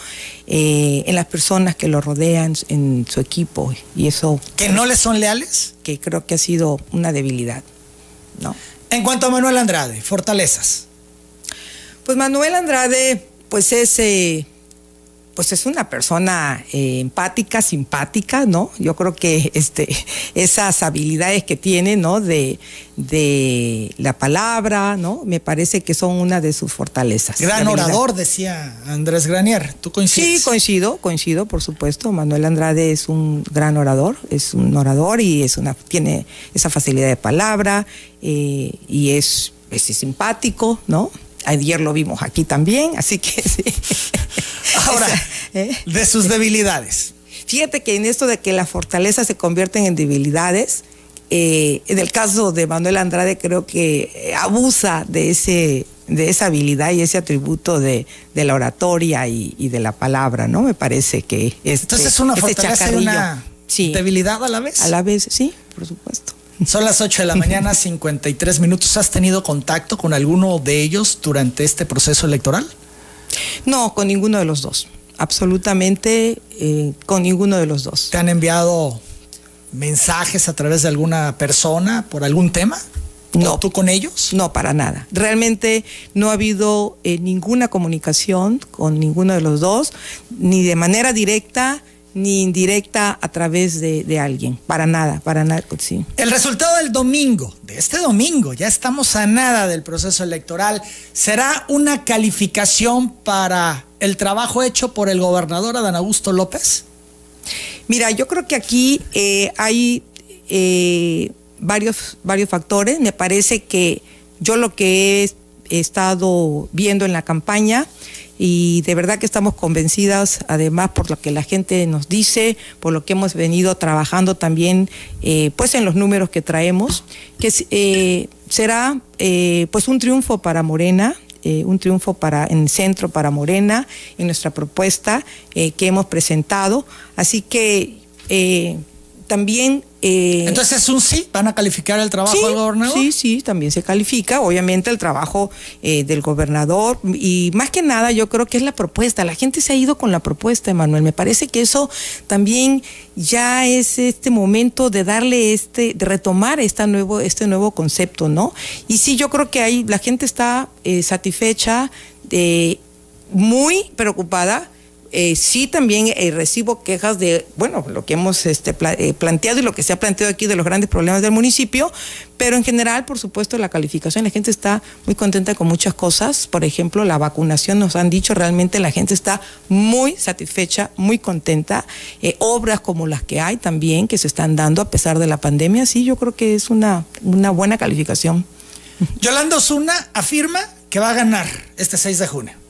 eh, en las personas que lo rodean, en su equipo, y eso... ¿Que no le son leales? Que creo que ha sido una debilidad, ¿no? En cuanto a Manuel Andrade, fortalezas. Pues Manuel Andrade, pues es... Eh, pues es una persona eh, empática, simpática, ¿no? Yo creo que este, esas habilidades que tiene, ¿no? De, de la palabra, ¿no? Me parece que son una de sus fortalezas. Gran orador, decía Andrés Granier. ¿Tú coincides? Sí, coincido, coincido, por supuesto. Manuel Andrade es un gran orador, es un orador y es una, tiene esa facilidad de palabra eh, y es, es simpático, ¿no? Ayer lo vimos aquí también, así que sí. Ahora, ¿eh? de sus debilidades. Fíjate que en esto de que las fortalezas se convierten en debilidades, eh, en el caso de Manuel Andrade creo que eh, abusa de ese de esa habilidad y ese atributo de, la oratoria y, de la palabra, ¿no? Me parece que este, Entonces es una este fortaleza y una debilidad a la vez. A la vez, sí, por supuesto. Son las 8 de la mañana, [LAUGHS] 53 minutos. ¿Has tenido contacto con alguno de ellos durante este proceso electoral? No, con ninguno de los dos. Absolutamente eh, con ninguno de los dos. ¿Te han enviado mensajes a través de alguna persona por algún tema? No. ¿Tú con ellos? No, para nada. Realmente no ha habido eh, ninguna comunicación con ninguno de los dos, ni de manera directa ni indirecta a través de, alguien. Para nada, para nada. Sí. El resultado del domingo, de este domingo, ya estamos a nada del proceso electoral, será una calificación para el trabajo hecho por el gobernador Adán Augusto López. Mira, yo creo que aquí eh, hay eh, varios, varios factores. Me parece que yo lo que he estado viendo en la campaña y de verdad que estamos convencidas, además por lo que la gente nos dice, por lo que hemos venido trabajando también, eh, pues en los números que traemos, que será pues un triunfo para Morena, un triunfo para en centro para Morena en nuestra propuesta que hemos presentado. Así que también... Eh, Entonces es un sí, van a calificar el trabajo del gobernador. Sí, sí, también se califica, obviamente el trabajo eh, del gobernador y más que nada yo creo que es la propuesta. La gente se ha ido con la propuesta, Emanuel. Me parece que eso también ya es este momento de darle este, de retomar esta nuevo, este nuevo concepto, ¿no? Y sí, yo creo que ahí la gente está eh, satisfecha, muy preocupada eh, sí también eh, recibo quejas de, bueno, lo que hemos este, eh, planteado y lo que se ha planteado aquí de los grandes problemas del municipio, pero en general, por supuesto, la calificación, la gente está muy contenta con muchas cosas. Por ejemplo, la vacunación, nos han dicho, realmente la gente está muy satisfecha, muy contenta. obras como las que hay también, que se están dando a pesar de la pandemia, sí, yo creo que es una, buena calificación. Yolanda Osuna afirma que va a ganar este 6 de junio.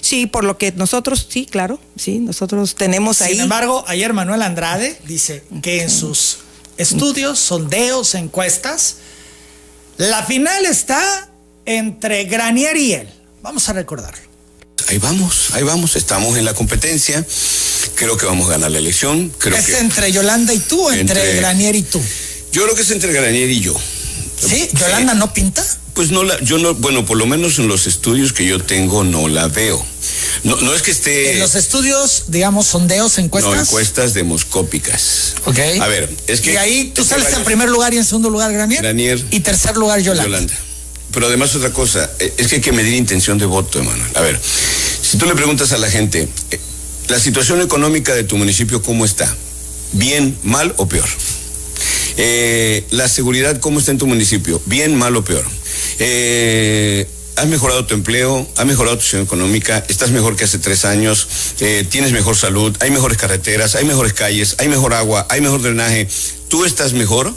Sí, por lo que nosotros, sí, claro, sí, nosotros tenemos ahí. Sin embargo, ayer Manuel Andrade dice que en sus estudios, sondeos, encuestas, la final está entre Granier y él. Vamos a recordarlo. Ahí vamos, ahí vamos, estamos en la competencia. Creo que vamos a ganar la elección. Creo ¿Es entre Yolanda y tú o entre, Granier y tú? Yo creo que es entre Granier y yo. ¿Sí? ¿Yolanda no pinta? Pues no la, yo no, bueno, por lo menos en los estudios que yo tengo no la veo. No, no es que esté. En los estudios, digamos, sondeos, encuestas. No, encuestas demoscópicas. Ok. A ver, es que. Y ahí tú sales en primer lugar y en segundo lugar Granier. Granier. Y tercer lugar Yolanda. Yolanda. Pero además otra cosa, eh, es que hay que medir intención de voto, Emanuel. A ver, si tú le preguntas a la gente, eh, ¿la situación económica de tu municipio cómo está? ¿Bien, mal o peor? Eh, la seguridad, ¿cómo está en tu municipio? ¿Bien, mal o peor? Eh, has mejorado tu empleo, has mejorado tu situación económica, estás mejor que hace tres años, eh, tienes mejor salud, hay mejores carreteras, hay mejores calles, hay mejor agua, hay mejor drenaje, tú estás mejor,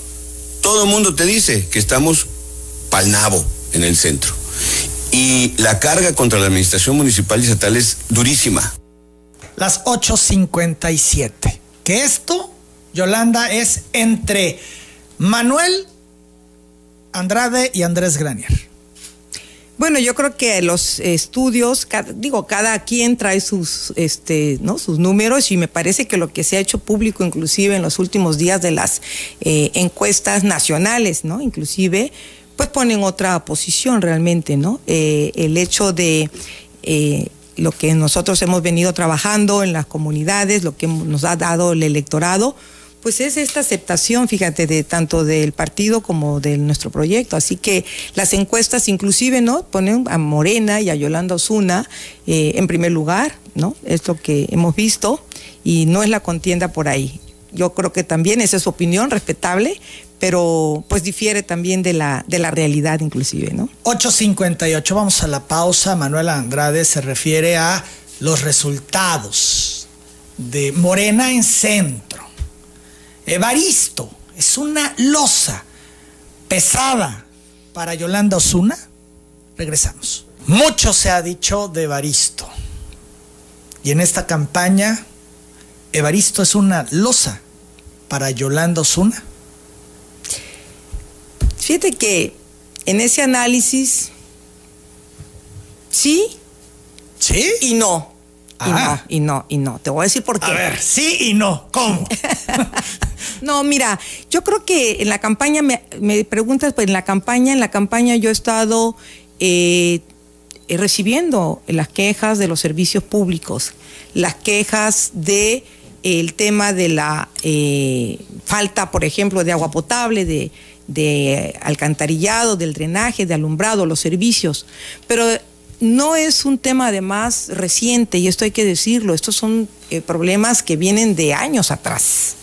todo el mundo te dice que estamos pal nabo en el centro. Y la carga contra la administración municipal y estatal es durísima. Las 8.57. Que esto, Yolanda, es entre Manuel Andrade y Andrés Granier? Bueno, yo creo que los estudios, digo, cada quien trae sus, este, ¿no? sus números y me parece que lo que se ha hecho público, inclusive en los últimos días de las eh, encuestas nacionales, ¿no? Inclusive, pues ponen otra posición realmente, ¿no? Eh, el hecho de eh, lo que nosotros hemos venido trabajando en las comunidades, lo que nos ha dado el electorado, pues es esta aceptación, fíjate, de tanto del partido como de nuestro proyecto. Así que las encuestas inclusive, ¿no? Ponen a Morena y a Yolanda Osuna eh, en primer lugar, ¿no? Es lo que hemos visto y no es la contienda por ahí. Yo creo que también esa es su opinión, respetable, pero pues difiere también de la, de la realidad inclusive, ¿no? 8.58, vamos a la pausa. Manuel Andrade se refiere a los resultados de Morena en centro Evaristo es una losa pesada para Yolanda Osuna. Regresamos. Mucho se ha dicho de Evaristo. Y en esta campaña Evaristo es una losa para Yolanda Osuna. Fíjate que en ese análisis, sí. ¿Sí? Y no. Y no, y no, y no. Te voy a decir por qué. A ver, sí y no. ¿Cómo? [LAUGHS] no, mira, yo creo que en la campaña, me, preguntas, pues en la campaña, en la campaña yo he estado eh, recibiendo las quejas de los servicios públicos, las quejas de el tema de la eh, falta, por ejemplo, de agua potable, de, alcantarillado, del drenaje, de alumbrado, los servicios. Pero no es un tema además reciente, y esto hay que decirlo, estos son eh, problemas que vienen de años atrás.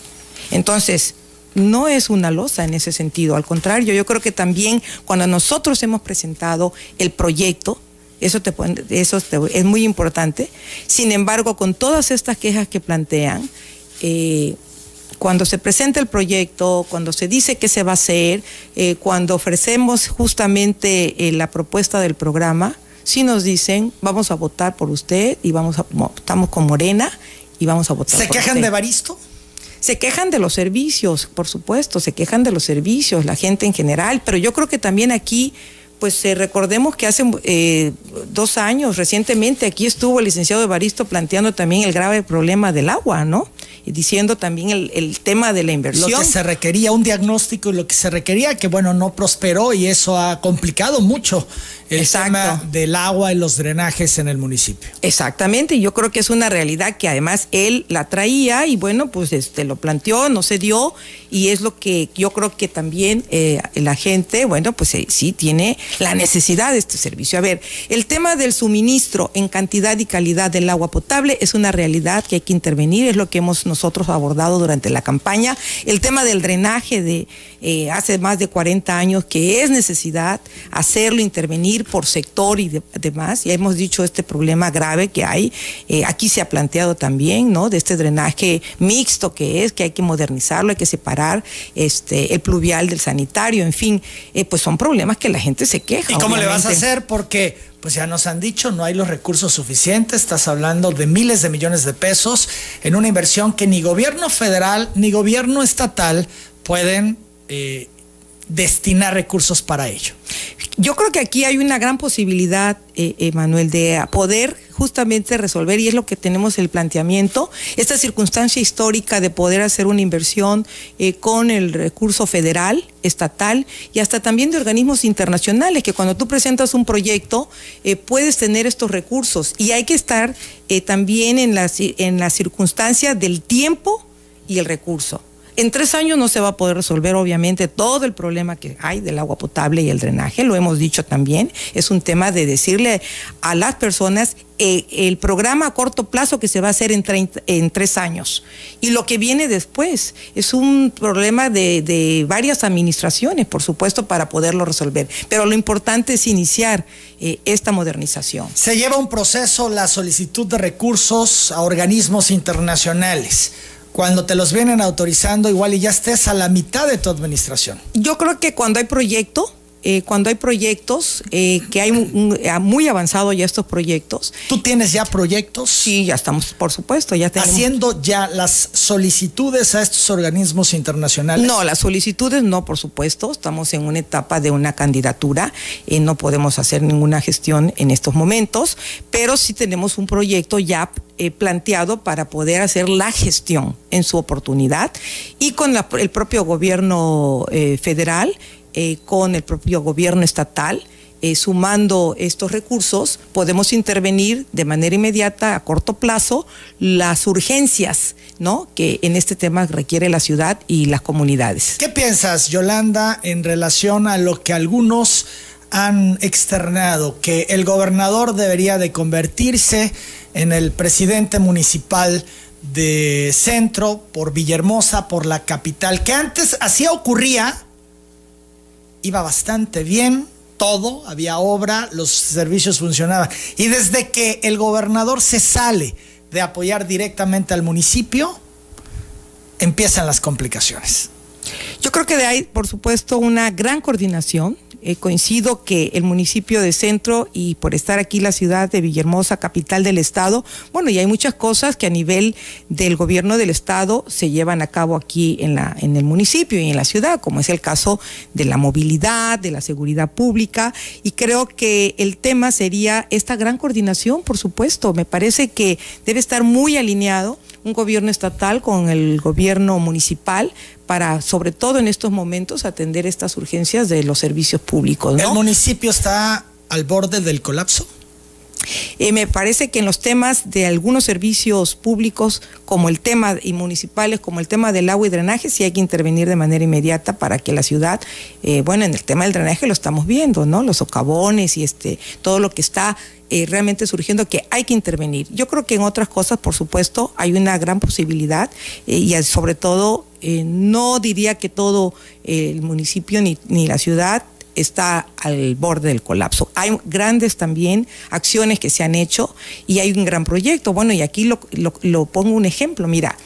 Entonces, no es una losa en ese sentido, al contrario, yo creo que también cuando nosotros hemos presentado el proyecto, eso, te, eso es muy importante. Sin embargo, con todas estas quejas que plantean, eh, cuando se presenta el proyecto, cuando se dice qué se va a hacer, eh, cuando ofrecemos justamente la propuesta del programa, sí nos dicen, vamos a votar por usted y vamos a, estamos con Morena y vamos a votar ¿Se quejan de Baristo? Se quejan de los servicios, por supuesto, se quejan de los servicios, la gente en general, pero yo creo que también aquí pues eh, recordemos que hace eh, dos años, recientemente, aquí estuvo el licenciado Evaristo planteando también el grave problema del agua, ¿no? Y diciendo también el, tema de la inversión. Lo que se requería, un diagnóstico y lo que se requería, que bueno, no prosperó y eso ha complicado mucho el tema del agua y los drenajes en el municipio. Exactamente, yo creo que es una realidad que además él la traía y bueno, pues este lo planteó, no se dio, y es lo que yo creo que también eh, la gente, bueno, pues sí tiene la necesidad de este servicio. A ver, el tema del suministro en cantidad y calidad del agua potable es una realidad que hay que intervenir, es lo que hemos nosotros abordado durante la campaña. El tema del drenaje de eh, hace más de 40 años que es necesidad hacerlo, intervenir por sector y demás. Ya hemos dicho este problema grave que hay. Eh, aquí se ha planteado también, ¿no? De este drenaje mixto que es, que hay que modernizarlo, hay que separar este, el pluvial del sanitario, en fin, eh, pues son problemas que la gente se ¿Y cómo le vas a hacer? Porque pues ya nos han dicho, no hay los recursos suficientes, estás hablando de miles de millones de pesos en una inversión que ni gobierno federal ni gobierno estatal pueden eh, destinar recursos para ello. Yo creo que aquí hay una gran posibilidad, eh, Manuel, de poder justamente resolver, y es lo que tenemos el planteamiento, esta circunstancia histórica de poder hacer una inversión eh, con el recurso federal, estatal y hasta también de organismos internacionales, que cuando tú presentas un proyecto eh, puedes tener estos recursos y hay que estar eh, también en la, en la circunstancia del tiempo y el recurso. En tres años no se va a poder resolver, obviamente, todo el problema que hay del agua potable y el drenaje, lo hemos dicho también. Es un tema de decirle a las personas eh, el programa a corto plazo que se va a hacer en, tres años. Y lo que viene después es un problema de, varias administraciones, por supuesto, para poderlo resolver. Pero lo importante es iniciar eh, esta modernización. Se lleva un proceso la solicitud de recursos a organismos internacionales cuando te los vienen autorizando igual y ya estés a la mitad de tu administración? Yo creo que cuando hay proyecto, eh, cuando hay proyectos, eh, que hay muy avanzado ya estos proyectos. ¿Tú tienes ya proyectos? Sí, ya estamos, por supuesto, ya tenemos. ¿Haciendo ya las solicitudes a estos organismos internacionales? No, las solicitudes no, por supuesto. Estamos en una etapa de una candidatura. y no podemos hacer ninguna gestión en estos momentos, pero sí tenemos un proyecto ya eh, planteado para poder hacer la gestión en su oportunidad y con el propio gobierno federal eh, con el propio gobierno estatal. Eh, sumando estos recursos, podemos intervenir de manera inmediata, a corto plazo, las urgencias ¿no? que en este tema requiere la ciudad y las comunidades. ¿Qué piensas, Yolanda, en relación a lo que algunos han externado, que el gobernador debería de convertirse en el presidente municipal de centro por Villahermosa, por la capital, que antes así ocurría iba bastante bien, todo, había obra, los servicios funcionaban. Y desde que el gobernador se sale de apoyar directamente al municipio, empiezan las complicaciones. Yo creo que hay, por supuesto, una gran coordinación eh, coincido que el municipio de Centro y por estar aquí la ciudad de Villahermosa, capital del estado, bueno, y hay muchas cosas que a nivel del gobierno del estado se llevan a cabo aquí en, la, en el municipio y en la ciudad, como es el caso de la movilidad, de la seguridad pública, y creo que el tema sería esta gran coordinación, por supuesto, me parece que debe estar muy alineado un gobierno estatal con el gobierno municipal para, sobre todo en estos momentos, atender estas urgencias de los servicios públicos. ¿El municipio está al borde del colapso? Eh, me parece que en los temas de algunos servicios públicos, como el tema y municipales, como el tema del agua y drenaje, sí hay que intervenir de manera inmediata para que la ciudad, eh, bueno, en el tema del drenaje lo estamos viendo, ¿no? Los socavones y este, todo lo que está eh, realmente surgiendo que hay que intervenir. Yo creo que en otras cosas, por supuesto, hay una gran posibilidad y sobre todo, no diría que todo el municipio ni, ni la ciudad está al borde del colapso. Hay grandes también acciones que se han hecho y hay un gran proyecto. Bueno, y aquí lo, pongo un ejemplo, mira,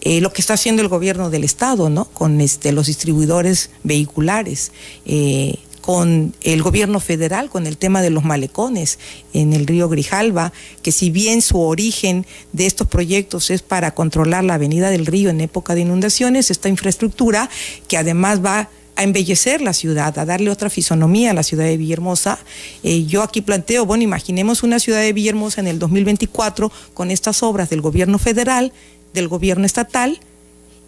eh, lo que está haciendo el gobierno del estado, ¿no? Con este, los distribuidores vehiculares. Eh, con el gobierno federal, con el tema de los malecones en el río Grijalva, que si bien su origen de estos proyectos es para controlar la avenida del río en época de inundaciones, esta infraestructura que además va a embellecer la ciudad, a darle otra fisonomía a la ciudad de Villahermosa. Eh, yo aquí planteo, bueno, imaginemos una ciudad de Villahermosa en el 2024 con estas obras del gobierno federal, del gobierno estatal,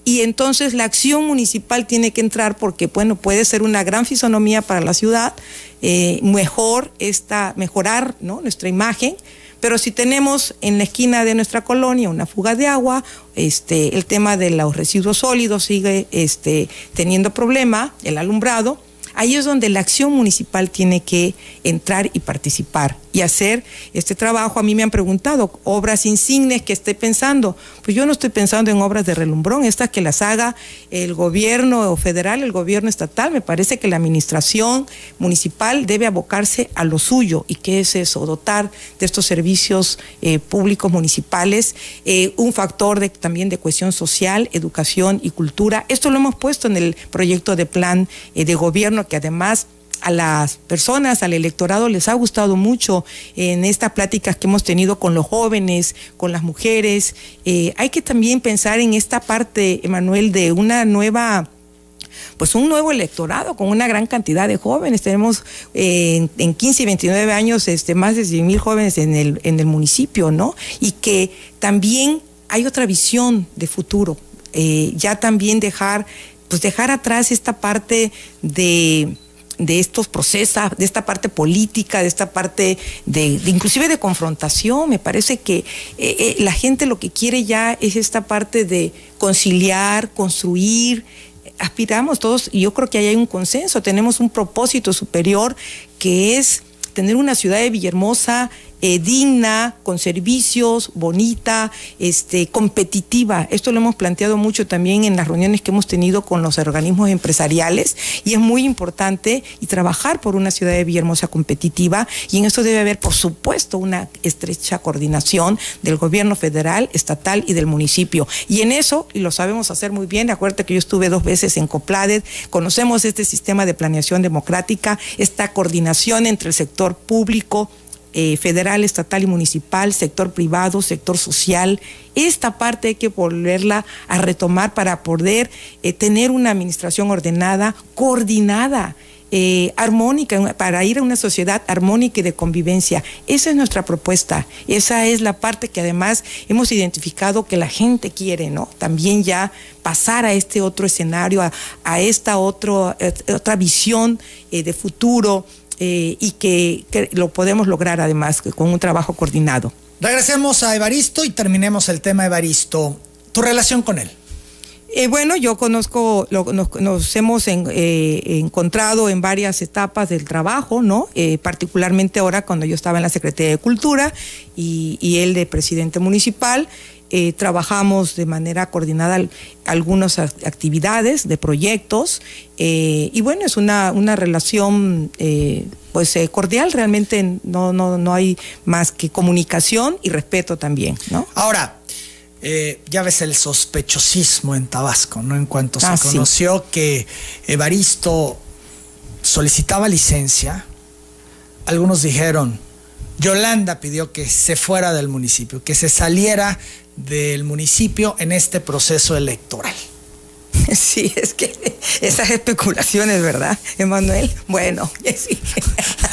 y entonces la acción municipal tiene que entrar porque, bueno, puede ser una gran fisonomía para la ciudad, eh, mejor esta, mejorar ¿no? nuestra imagen, pero si tenemos en la esquina de nuestra colonia una fuga de agua, este, el tema de los residuos sólidos sigue este, teniendo problema, el alumbrado, ahí es donde la acción municipal tiene que entrar y participar y hacer este trabajo. A mí me han preguntado, obras insignes que esté pensando. Pues yo no estoy pensando en obras de relumbrón, estas que las haga el gobierno federal, el gobierno estatal. Me parece que la administración municipal debe abocarse a lo suyo. ¿Y qué es eso? Dotar de estos servicios eh, públicos municipales, eh, un factor de, también de cohesión social, educación y cultura. Esto lo hemos puesto en el proyecto de plan eh, de gobierno que además a las personas, al electorado les ha gustado mucho en estas pláticas que hemos tenido con los jóvenes, con las mujeres. Eh, hay que también pensar en esta parte, Emanuel, de una nueva pues un nuevo electorado con una gran cantidad de jóvenes. Tenemos eh, en, 15 y 29 años este, más de 100 mil jóvenes en el, en el municipio, ¿no? Y que también hay otra visión de futuro. Eh, ya también dejar, pues dejar atrás esta parte de de estos procesos, de esta parte política, de esta parte de, inclusive de confrontación. Me parece que eh, eh, la gente lo que quiere ya es esta parte de conciliar, construir. Aspiramos todos, y yo creo que ahí hay un consenso, tenemos un propósito superior que es tener una ciudad de Villahermosa eh, digna, con servicios, bonita, este, competitiva. Esto lo hemos planteado mucho también en las reuniones que hemos tenido con los organismos empresariales y es muy importante y trabajar por una ciudad de Villahermosa competitiva y en esto debe haber, por supuesto, una estrecha coordinación del gobierno federal, estatal y del municipio. Y en eso, y lo sabemos hacer muy bien, acuérdate que yo estuve dos veces en Copladet, conocemos este sistema de planeación democrática, esta coordinación entre el sector público, eh, federal, estatal y municipal, sector privado, sector social. Esta parte hay que volverla a retomar para poder eh, tener una administración ordenada, coordinada. Eh, armónica, para ir a una sociedad armónica y de convivencia. Esa es nuestra propuesta. Esa es la parte que además hemos identificado que la gente quiere, ¿no? También ya pasar a este otro escenario, a, esta otro, otra visión de futuro, eh, y que, lo podemos lograr además con un trabajo coordinado. Regresemos a Evaristo y terminemos el tema Evaristo. ¿Tu relación con él? Eh, bueno, yo conozco, nos, hemos eh, encontrado en varias etapas del trabajo, ¿no? particularmente ahora cuando yo estaba en la Secretaría de Cultura y, y él de presidente municipal. Eh, trabajamos de manera coordinada algunas actividades de proyectos eh, y bueno, es una, una relación eh, pues cordial, realmente no, no, no hay más que comunicación y respeto también, ¿no? Ahora, eh, ya ves el sospechosismo en Tabasco, ¿no? En cuanto se ah, conoció que Evaristo solicitaba licencia, algunos dijeron, Yolanda pidió que se fuera del municipio, que se saliera del municipio en este proceso electoral. [LAUGHS] Sí, es que esas especulaciones, ¿verdad, Emanuel? Bueno, [LAUGHS] sí.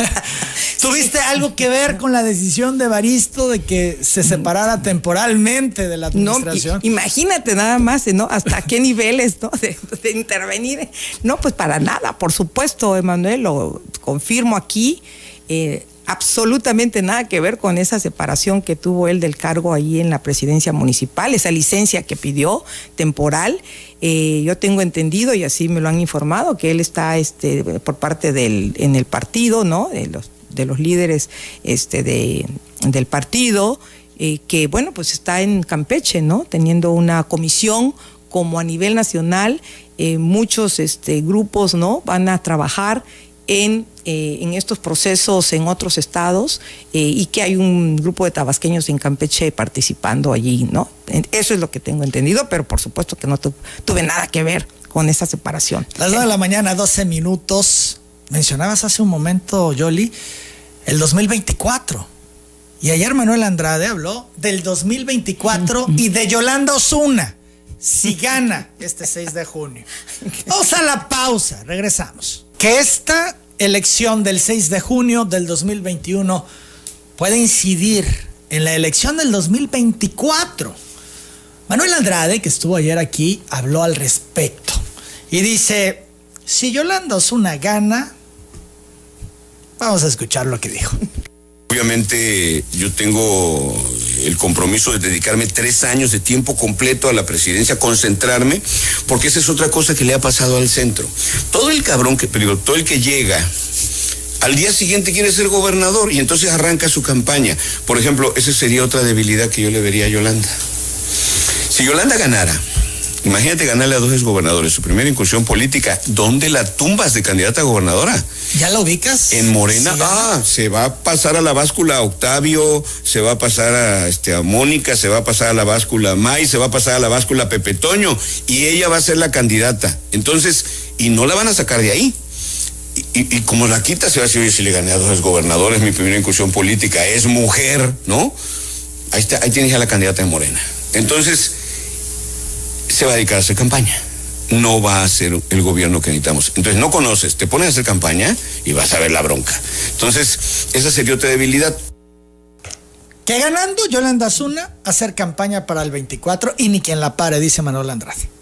[LAUGHS] ¿Tuviste algo que ver con la decisión de Baristo de que se separara temporalmente de la administración? No, imagínate nada más, ¿no? Hasta qué niveles, ¿no? De, de, intervenir. No, pues para nada, por supuesto, Emanuel, lo confirmo aquí. Eh, absolutamente nada que ver con esa separación que tuvo él del cargo ahí en la presidencia municipal, esa licencia que pidió temporal. Eh, yo tengo entendido y así me lo han informado que él está este, por parte del en el partido, ¿no? De los de los líderes este, de, del partido, eh, que bueno, pues está en Campeche, ¿no? Teniendo una comisión como a nivel nacional, eh, muchos este, grupos, ¿no? Van a trabajar en, eh, en, estos procesos en otros estados y que hay un grupo de tabasqueños en Campeche participando allí, ¿no? Eso es lo que tengo entendido, pero por supuesto que no tuve nada que ver con esa separación. Las 2 de la mañana, 12 minutos. Mencionabas hace un momento, Yoli, el 2024. Y ayer Manuel Andrade habló del 2024 y de Yolanda Osuna, si gana este 6 de junio. [LAUGHS] Vamos a la pausa, regresamos. Que esta elección del 6 de junio del 2021 puede incidir en la elección del 2024. Manuel Andrade, que estuvo ayer aquí, habló al respecto y dice, si Yolanda Osuna gana, Vamos a escuchar lo que dijo. Obviamente yo tengo el compromiso de dedicarme tres años de tiempo completo a la presidencia, concentrarme, porque esa es otra cosa que le ha pasado al centro. Todo el cabrón que, pero todo el que llega al día siguiente quiere ser gobernador y entonces arranca su campaña. Por ejemplo, esa sería otra debilidad que yo le vería a Yolanda. Si Yolanda ganara, Imagínate ganarle a dos exgobernadores su primera incursión política. ¿Dónde la tumbas de candidata a gobernadora? ¿Ya la ubicas? En Morena. ah, se va a pasar a la báscula Octavio, se va a pasar a, este, a Mónica, se va a pasar a la báscula May, se va a pasar a la báscula Pepe Toño. Y ella va a ser la candidata. Entonces, y no la van a sacar de ahí. Y, como la quita, se va a decir, oye, si le gané a dos exgobernadores, mi primera incursión política es mujer, ¿no? Ahí, está, ahí tienes a la candidata de Morena. Entonces, se va a dedicar a hacer campaña. No va a ser el gobierno que necesitamos. Entonces no conoces, te pones a hacer campaña y vas a ver la bronca. Entonces, esa sería otra debilidad. Que ganando Yolanda Zuna hacer campaña para el 24 y ni quien la pare, dice Manuel Andrade.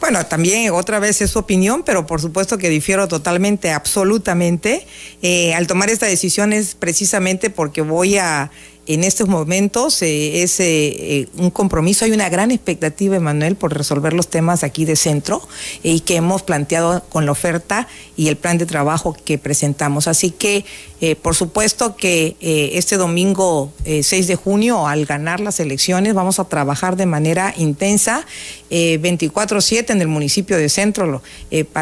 Bueno, también otra vez es su opinión, pero por supuesto que difiero totalmente, absolutamente. Eh, al tomar esta decisión es precisamente porque voy a en estos momentos eh, es eh, un compromiso, hay una gran expectativa, Emanuel, por resolver los temas aquí de centro y que hemos planteado con la oferta y el plan de trabajo que presentamos. Así que, eh, por supuesto que este domingo 6 de junio, al ganar las elecciones, vamos a trabajar de manera intensa, 24-7 en el municipio de centro,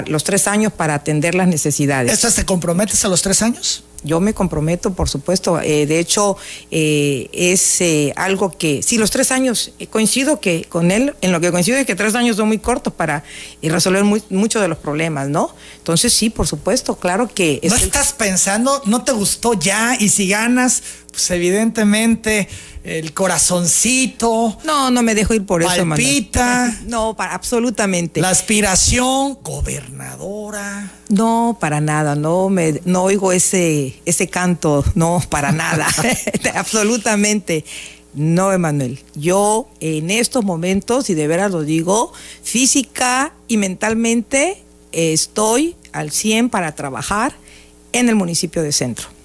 los tres años para atender las necesidades. ¿Esto te comprometes a los tres años? Yo me comprometo, por supuesto. Eh, de hecho, eh, es eh, algo que, sí, los tres años, coincido que con él, en lo que coincido es que tres años son muy cortos para resolver muchos de los problemas, ¿no? Entonces, sí, por supuesto, claro que... ¿No estás pensando, no te gustó ya y si ganas, pues evidentemente el corazoncito. No, no me dejo ir por eso, Palpita. [LAUGHS] No, para, absolutamente. La aspiración, gobernadora. No, para nada, no me no oigo ese ese canto, no, para nada. [LAUGHS] [LAUGHS] absolutamente. No, Emanuel. Yo en estos momentos, y de veras lo digo, física y mentalmente estoy al 100 para trabajar en el municipio de Centro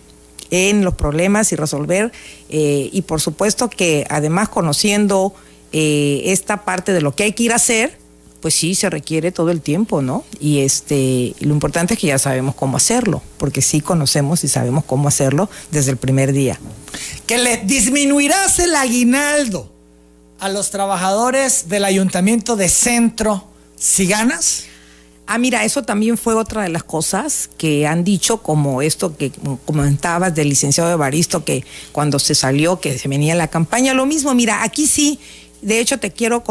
en los problemas y resolver. Eh, y por supuesto que además conociendo eh, esta parte de lo que hay que ir a hacer, pues sí se requiere todo el tiempo, ¿no? Y este, lo importante es que ya sabemos cómo hacerlo, porque sí conocemos y sabemos cómo hacerlo desde el primer día. Que le disminuirás el aguinaldo a los trabajadores del ayuntamiento de centro si ganas. Ah, mira, eso también fue otra de las cosas que han dicho, como esto que comentabas del licenciado Evaristo, que cuando se salió, que se venía la campaña, lo mismo, mira, aquí sí, de hecho te quiero,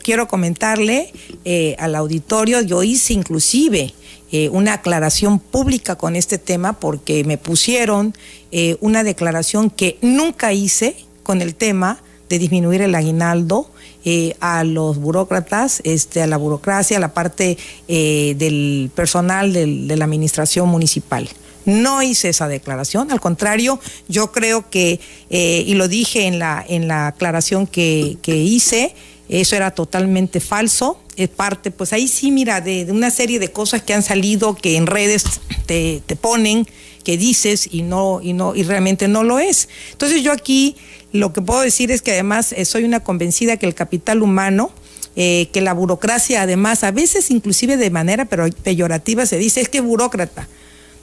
quiero comentarle eh, al auditorio, yo hice inclusive eh, una aclaración pública con este tema porque me pusieron eh, una declaración que nunca hice con el tema de disminuir el aguinaldo eh, a los burócratas, este, a la burocracia, a la parte del personal de la administración municipal. No hice esa declaración, al contrario, yo creo que, y lo dije en la, en la aclaración que, que hice, eso era totalmente falso. Es parte, pues ahí sí, mira, de, una serie de cosas que han salido que en redes te, ponen, que dices y no, y no, y realmente no lo es. Entonces yo aquí lo que puedo decir es que además eh, soy una convencida que el capital humano, eh, que la burocracia además, a veces inclusive de manera peyorativa se dice, es que burócrata.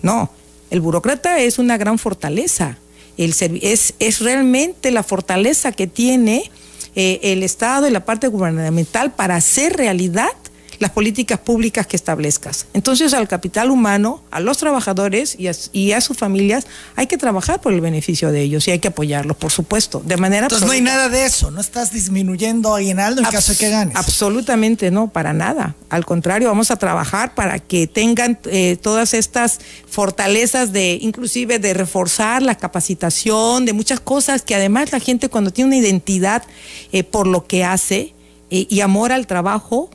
No, el burócrata es una gran fortaleza. El, es, es realmente la fortaleza que tiene eh, el Estado y la parte gubernamental para hacer realidad las políticas públicas que establezcas. Entonces al capital humano, a los trabajadores y a, sus familias hay que trabajar por el beneficio de ellos y hay que apoyarlos, por supuesto, de manera... Entonces no hay nada de eso, no estás disminuyendo aguinaldo en caso de que ganes. Absolutamente no, para nada. Al contrario, vamos a trabajar para que tengan eh, todas estas fortalezas de, inclusive de reforzar la capacitación, de muchas cosas que además la gente cuando tiene una identidad eh, por lo que hace eh, y amor al trabajo,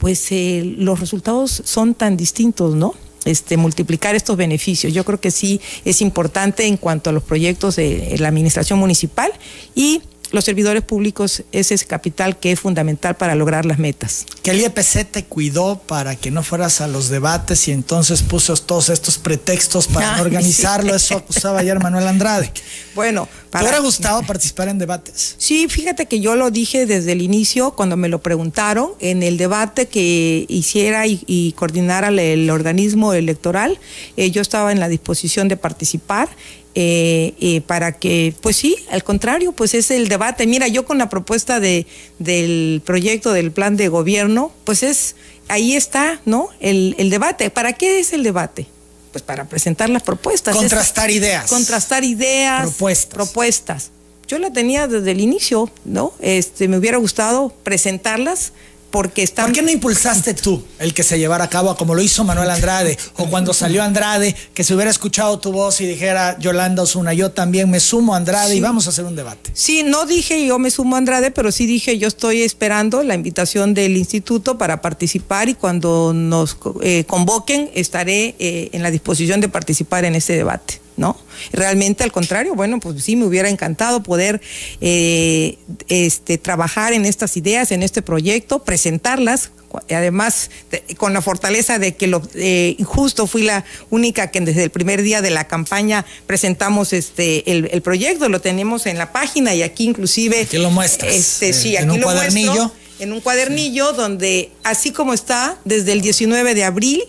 pues eh, los resultados son tan distintos, ¿no? Este, multiplicar estos beneficios. Yo creo que sí es importante en cuanto a los proyectos de la administración municipal y los servidores públicos es ese capital que es fundamental para lograr las metas. Que el IEPC te cuidó para que no fueras a los debates y entonces puso todos estos pretextos para ah, organizarlo. Eso acusaba ayer Manuel Andrade. Bueno, para... ¿te hubiera gustado participar en debates? Sí, fíjate que yo lo dije desde el inicio cuando me lo preguntaron en el debate que hiciera y, coordinara el, organismo electoral. Eh, yo estaba en la disposición de participar eh, eh, para que, pues sí, al contrario, pues es el debate. Mira, yo con la propuesta de, del proyecto del plan de gobierno, pues es, ahí está, ¿no? El, el debate. ¿Para qué es el debate? Pues para presentar las propuestas. Contrastar ideas. Contrastar ideas. Propuestas. Propuestas. Yo la tenía desde el inicio, ¿no? Este, me hubiera gustado presentarlas porque ¿Por qué no impulsaste tú el que se llevara a cabo como lo hizo Manuel Andrade? o cuando salió Andrade, que se hubiera escuchado tu voz y dijera Yolanda Osuna, yo también me sumo a Andrade y vamos a hacer un debate. Sí, no dije yo me sumo a Andrade, pero sí dije yo estoy esperando la invitación del instituto para participar y cuando nos eh, convoquen estaré eh, en la disposición de participar en ese debate. ¿No? Realmente al contrario, bueno, pues sí me hubiera encantado poder eh, este, trabajar en estas ideas, en este proyecto, presentarlas, además con la fortaleza de que lo eh, justo fui la única que desde el primer día de la campaña presentamos este el, proyecto, lo tenemos en la página y aquí inclusive aquí lo muestras. Este, sí, aquí en un cuadernillo. en un cuadernillo donde así como está desde el 19 de abril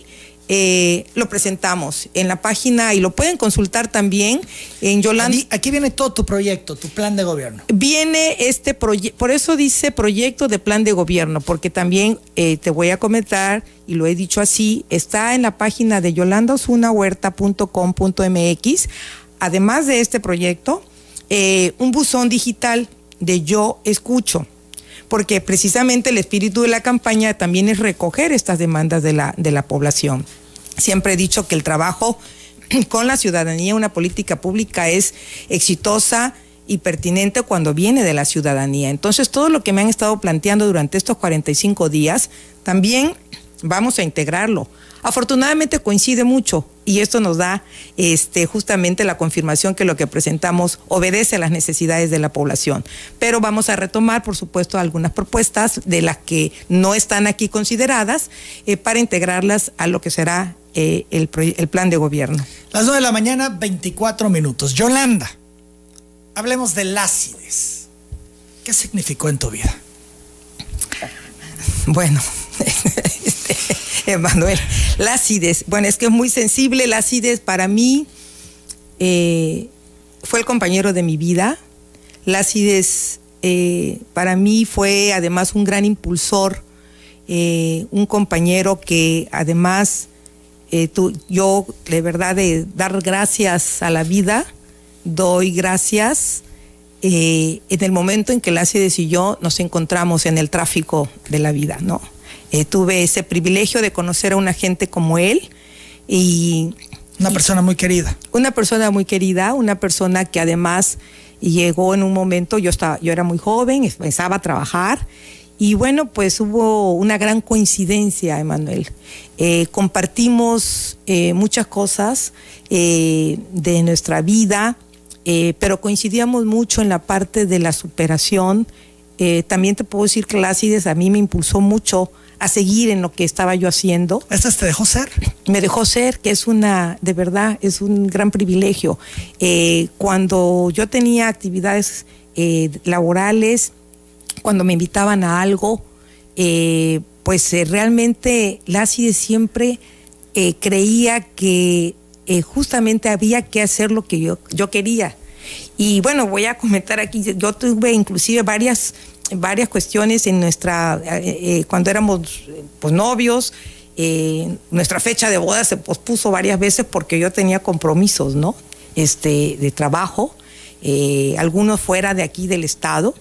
eh, lo presentamos en la página y lo pueden consultar también en Yolanda. Aquí, viene todo tu proyecto, tu plan de gobierno. Viene este proyecto, por eso dice proyecto de plan de gobierno, porque también eh, te voy a comentar, y lo he dicho así, está en la página de yolandaosunahuerta.com.mx, además de este proyecto, eh, un buzón digital de Yo Escucho porque precisamente el espíritu de la campaña también es recoger estas demandas de la, de la población. Siempre he dicho que el trabajo [CLEARS THROAT] con la ciudadanía, una política pública es exitosa y pertinente cuando viene de la ciudadanía. Entonces, todo lo que me han estado planteando durante estos 45 días, también vamos a integrarlo. Afortunadamente coincide mucho y esto nos da este, justamente la confirmación que lo que presentamos obedece a las necesidades de la población. Pero vamos a retomar, por supuesto, algunas propuestas de las que no están aquí consideradas eh, para integrarlas a lo que será eh, el, el plan de gobierno. Las 9 de la mañana, 24 minutos. Yolanda, hablemos de ácides. ¿Qué significó en tu vida? [LAUGHS] Bueno, [LAUGHS] [LAUGHS] Emanuel, la. Bueno, es que es muy sensible. La para mí eh, fue el compañero de mi vida. La eh, para mí fue además un gran impulsor, eh, un compañero que además yo de verdad de dar gracias a la vida, doy gracias en el momento en que Lácides y yo nos encontramos en el tráfico de la vida, ¿no? Tuve ese privilegio de conocer a una gente como él y... Una persona muy querida. Una persona muy querida, una persona que además llegó en un momento, yo, estaba, yo era muy joven, empezaba a trabajar y bueno, pues hubo una gran coincidencia, Emanuel. Eh, compartimos eh, muchas cosas eh, de nuestra vida, pero coincidíamos mucho en la parte de la superación. también te puedo decir que Lácides a mí me impulsó mucho a seguir en lo que estaba yo haciendo. ¿Esta te dejó ser? Me dejó ser, que es una, de verdad, es un gran privilegio. cuando yo tenía actividades laborales, cuando me invitaban a algo, eh, pues eh, realmente Lassie siempre eh, creía que justamente había que hacer lo que yo, yo quería. Y bueno, voy a comentar aquí, yo tuve inclusive varias, varias cuestiones en nuestra, cuando éramos pues, novios, nuestra fecha de boda se pospuso varias veces porque yo tenía compromisos, ¿no? Este, de trabajo, algunos fuera de aquí del estado.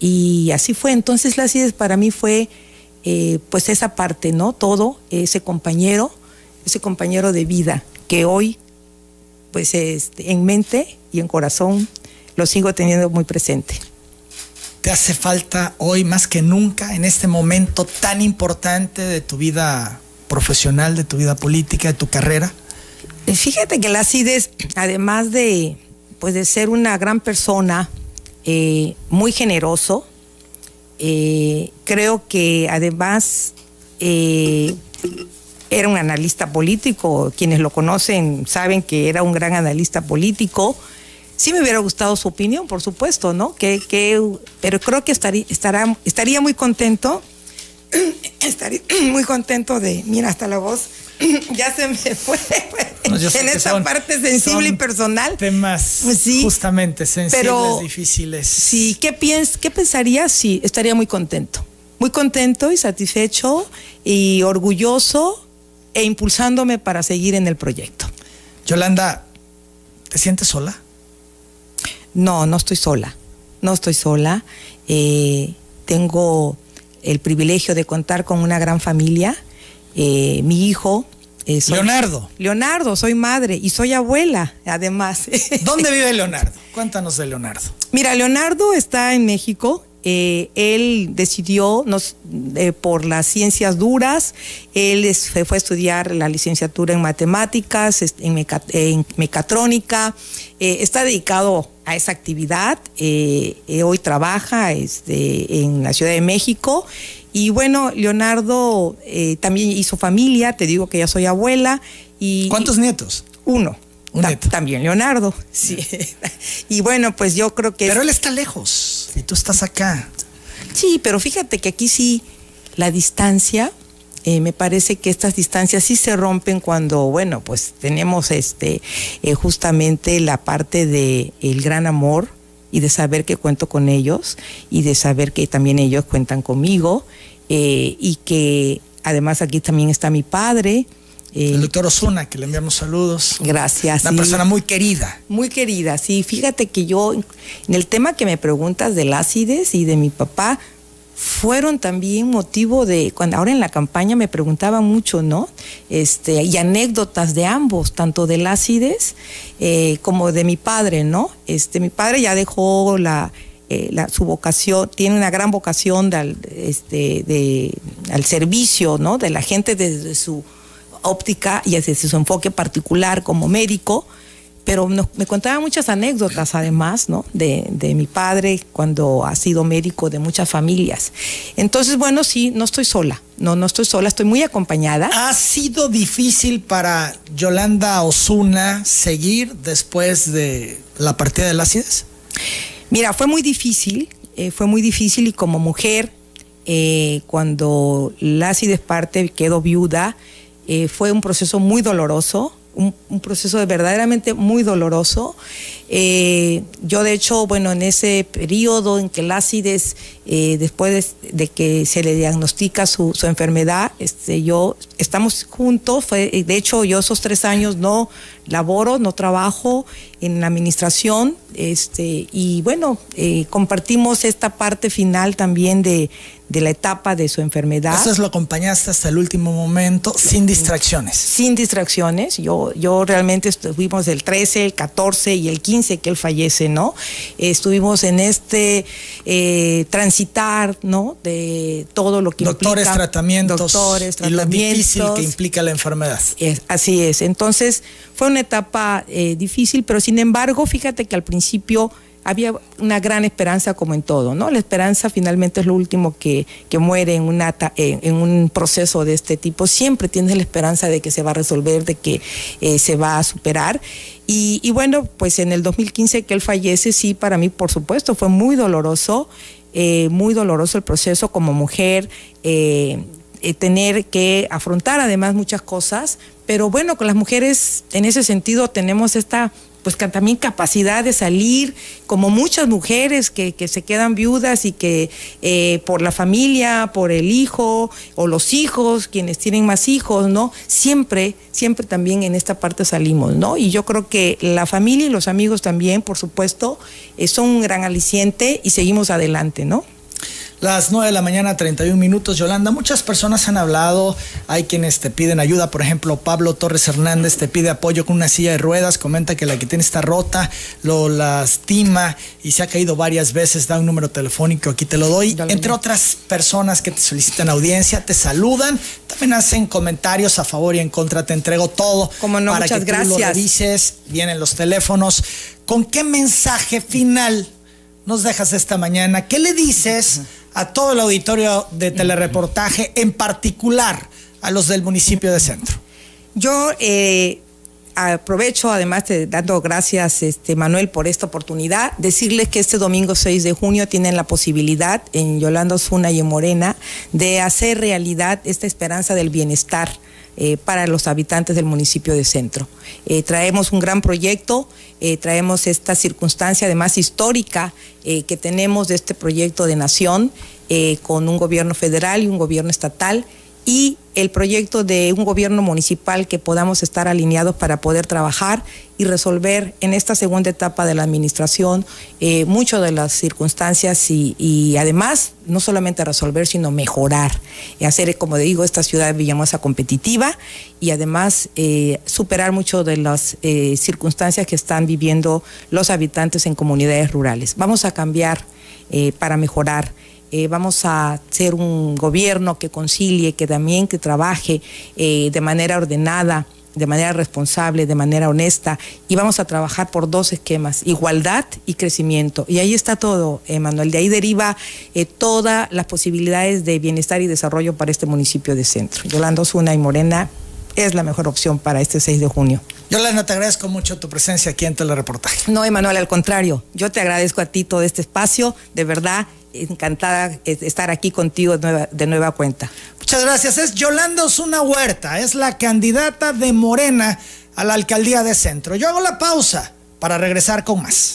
Y así fue. Entonces la CIDES para mí fue eh, pues esa parte, ¿no? Todo, ese compañero, ese compañero de vida que hoy pues este, en mente y en corazón lo sigo teniendo muy presente. ¿Te hace falta hoy más que nunca en este momento tan importante de tu vida profesional, de tu vida política, de tu carrera? Eh, fíjate que la CIDES, además de, pues de ser una gran persona, eh, muy generoso. Eh, creo que además era un analista político. Quienes lo conocen saben que era un gran analista político. Sí me hubiera gustado su opinión, por supuesto, ¿no? Que, pero creo que estaría, estaría muy contento. [CLEARS THROAT] estaría [CLEARS THROAT] muy contento de, mira, hasta la voz [CLEARS THROAT] ya se me fue en esa parte sensible y personal. Temas justamente sensibles, difíciles. Sí, ¿qué, piens ¿qué pensaría? Sí, estaría muy contento. Muy contento y satisfecho y orgulloso e impulsándome para seguir en el proyecto. Yolanda, ¿te sientes sola? No, no estoy sola. No estoy sola. Eh, tengo el privilegio de contar con una gran familia eh, mi hijo. Eh, Leonardo. Leonardo, soy madre y soy abuela, además. ¿Dónde [LAUGHS] vive Leonardo? Cuéntanos de Leonardo. Mira, Leonardo está en México. Eh, él decidió nos, por las ciencias duras, él fue a estudiar la licenciatura en matemáticas, en, mecatrónica, está dedicado a esa actividad, hoy trabaja este, en la Ciudad de México y bueno, Leonardo eh, también hizo familia, te digo que ya soy abuela. Y, ¿Cuántos nietos? Uno. También Leonardo, sí. [LAUGHS] y bueno, pues yo creo que... Pero él está lejos y tú estás acá. Sí, pero fíjate que aquí sí la distancia, eh, me parece que estas distancias sí se rompen cuando, bueno, pues tenemos este eh, justamente la parte de el gran amor y de saber que cuento con ellos y de saber que también ellos cuentan conmigo eh, y que además aquí también está mi padre. Eh, el doctor Osuna, que le enviamos saludos. Gracias. Una persona muy querida. Muy querida, sí. Fíjate que yo, en el tema que me preguntas del ácides y de mi papá, fueron también motivo de, cuando ahora en la campaña me preguntaban mucho, ¿no? Este, y anécdotas de ambos, tanto del ácides eh, como de mi padre, ¿no? Este, mi padre ya dejó la, eh, la, su vocación, tiene una gran vocación de, este, de, al servicio, ¿no? De la gente desde su óptica y desde su enfoque particular como médico pero me contaba muchas anécdotas además, ¿no? De, de, mi padre cuando ha sido médico de muchas familias. Entonces, bueno, sí, no estoy sola, no, no estoy sola, estoy muy acompañada. ¿Ha sido difícil para Yolanda Osuna seguir después de la partida de Lácides? Mira, fue muy difícil, eh, fue muy difícil y como mujer, eh, cuando Lácides parte, quedó viuda, eh, fue un proceso muy doloroso, un, proceso verdaderamente muy doloroso. Eh, yo de hecho, bueno, en ese periodo en que el ácides, eh, después de, que se le diagnostica su, enfermedad, este, yo estamos juntos, fue, de hecho yo esos tres años no laboro, no trabajo en la administración, este, y bueno, eh, compartimos esta parte final también de, de la etapa de su enfermedad. Eso lo acompañaste hasta el último momento, sin distracciones. Sin distracciones. Yo, yo realmente estuvimos el 13, el 14 y el 15 que él fallece, ¿no? estuvimos en este eh, transitar, ¿no? De todo lo que doctores, implica. Tratamientos, doctores, tratamientos. Y lo difícil que implica la enfermedad. así es. Entonces, fue una etapa eh, difícil, pero sin embargo, fíjate que al principio había una gran esperanza como en todo, ¿no? La esperanza finalmente es lo último que, muere en, una, en, un proceso de este tipo. Siempre tienes la esperanza de que se va a resolver, de que eh, se va a superar. Y, bueno, pues en el 2015 que él fallece, sí, para mí, por supuesto, fue muy doloroso, eh, muy doloroso el proceso como mujer. Eh, tener que afrontar además muchas cosas, pero bueno, con las mujeres en ese sentido tenemos esta pues también capacidad de salir, como muchas mujeres que, se quedan viudas y que eh, por la familia, por el hijo o los hijos, quienes tienen más hijos, ¿no? Siempre, siempre también en esta parte salimos, ¿no? Y yo creo que la familia y los amigos también, por supuesto, eh, son un gran aliciente y seguimos adelante, ¿no? Las 9 de la mañana, 31 minutos, Yolanda. Muchas personas han hablado, hay quienes te piden ayuda, por ejemplo, Pablo Torres Hernández te pide apoyo con una silla de ruedas, comenta que la que tiene está rota, lo lastima y se ha caído varias veces, da un número telefónico, aquí te lo doy. Entre otras personas que te solicitan audiencia, te saludan, también hacen comentarios a favor y en contra, te entrego todo. Como no, para muchas que gracias. Tú lo revises, vienen los teléfonos. ¿Con qué mensaje final nos dejas esta mañana? ¿Qué le dices? a todo el auditorio de telereportaje, en particular a los del municipio de Centro. Yo eh, aprovecho, además de dando gracias, este, Manuel, por esta oportunidad, decirles que este domingo 6 de junio tienen la posibilidad en Yolanda Osuna y en Morena de hacer realidad esta esperanza del bienestar eh, para los habitantes del municipio de Centro. Eh, traemos un gran proyecto, eh, traemos esta circunstancia además histórica que tenemos de este proyecto de nación con un gobierno federal y un gobierno estatal y el proyecto de un gobierno municipal que podamos estar alineados para poder trabajar y resolver en esta segunda etapa de la administración eh, muchas de las circunstancias y, además no solamente resolver, sino mejorar, y hacer, como digo, esta ciudad Villamosa competitiva y además eh, superar muchas de las eh, circunstancias que están viviendo los habitantes en comunidades rurales. Vamos a cambiar para mejorar. Eh, vamos a ser un gobierno que concilie, que también que trabaje eh, de manera ordenada, de manera responsable, de manera honesta, y vamos a trabajar por dos esquemas, igualdad y crecimiento. Y ahí está todo, Emanuel. De ahí deriva eh, todas las posibilidades de bienestar y desarrollo para este municipio de centro. Yolanda Osuna y Morena es la mejor opción para este 6 de junio. Yolanda, te agradezco mucho tu presencia aquí en Telereportaje. No, Emanuel, al contrario. Yo te agradezco a ti todo este espacio. De verdad, encantada de estar aquí contigo de nueva, cuenta. Muchas gracias. Es Yolanda Osuna Huerta, es la candidata de Morena a la alcaldía de Centro. Yo hago la pausa para regresar con más.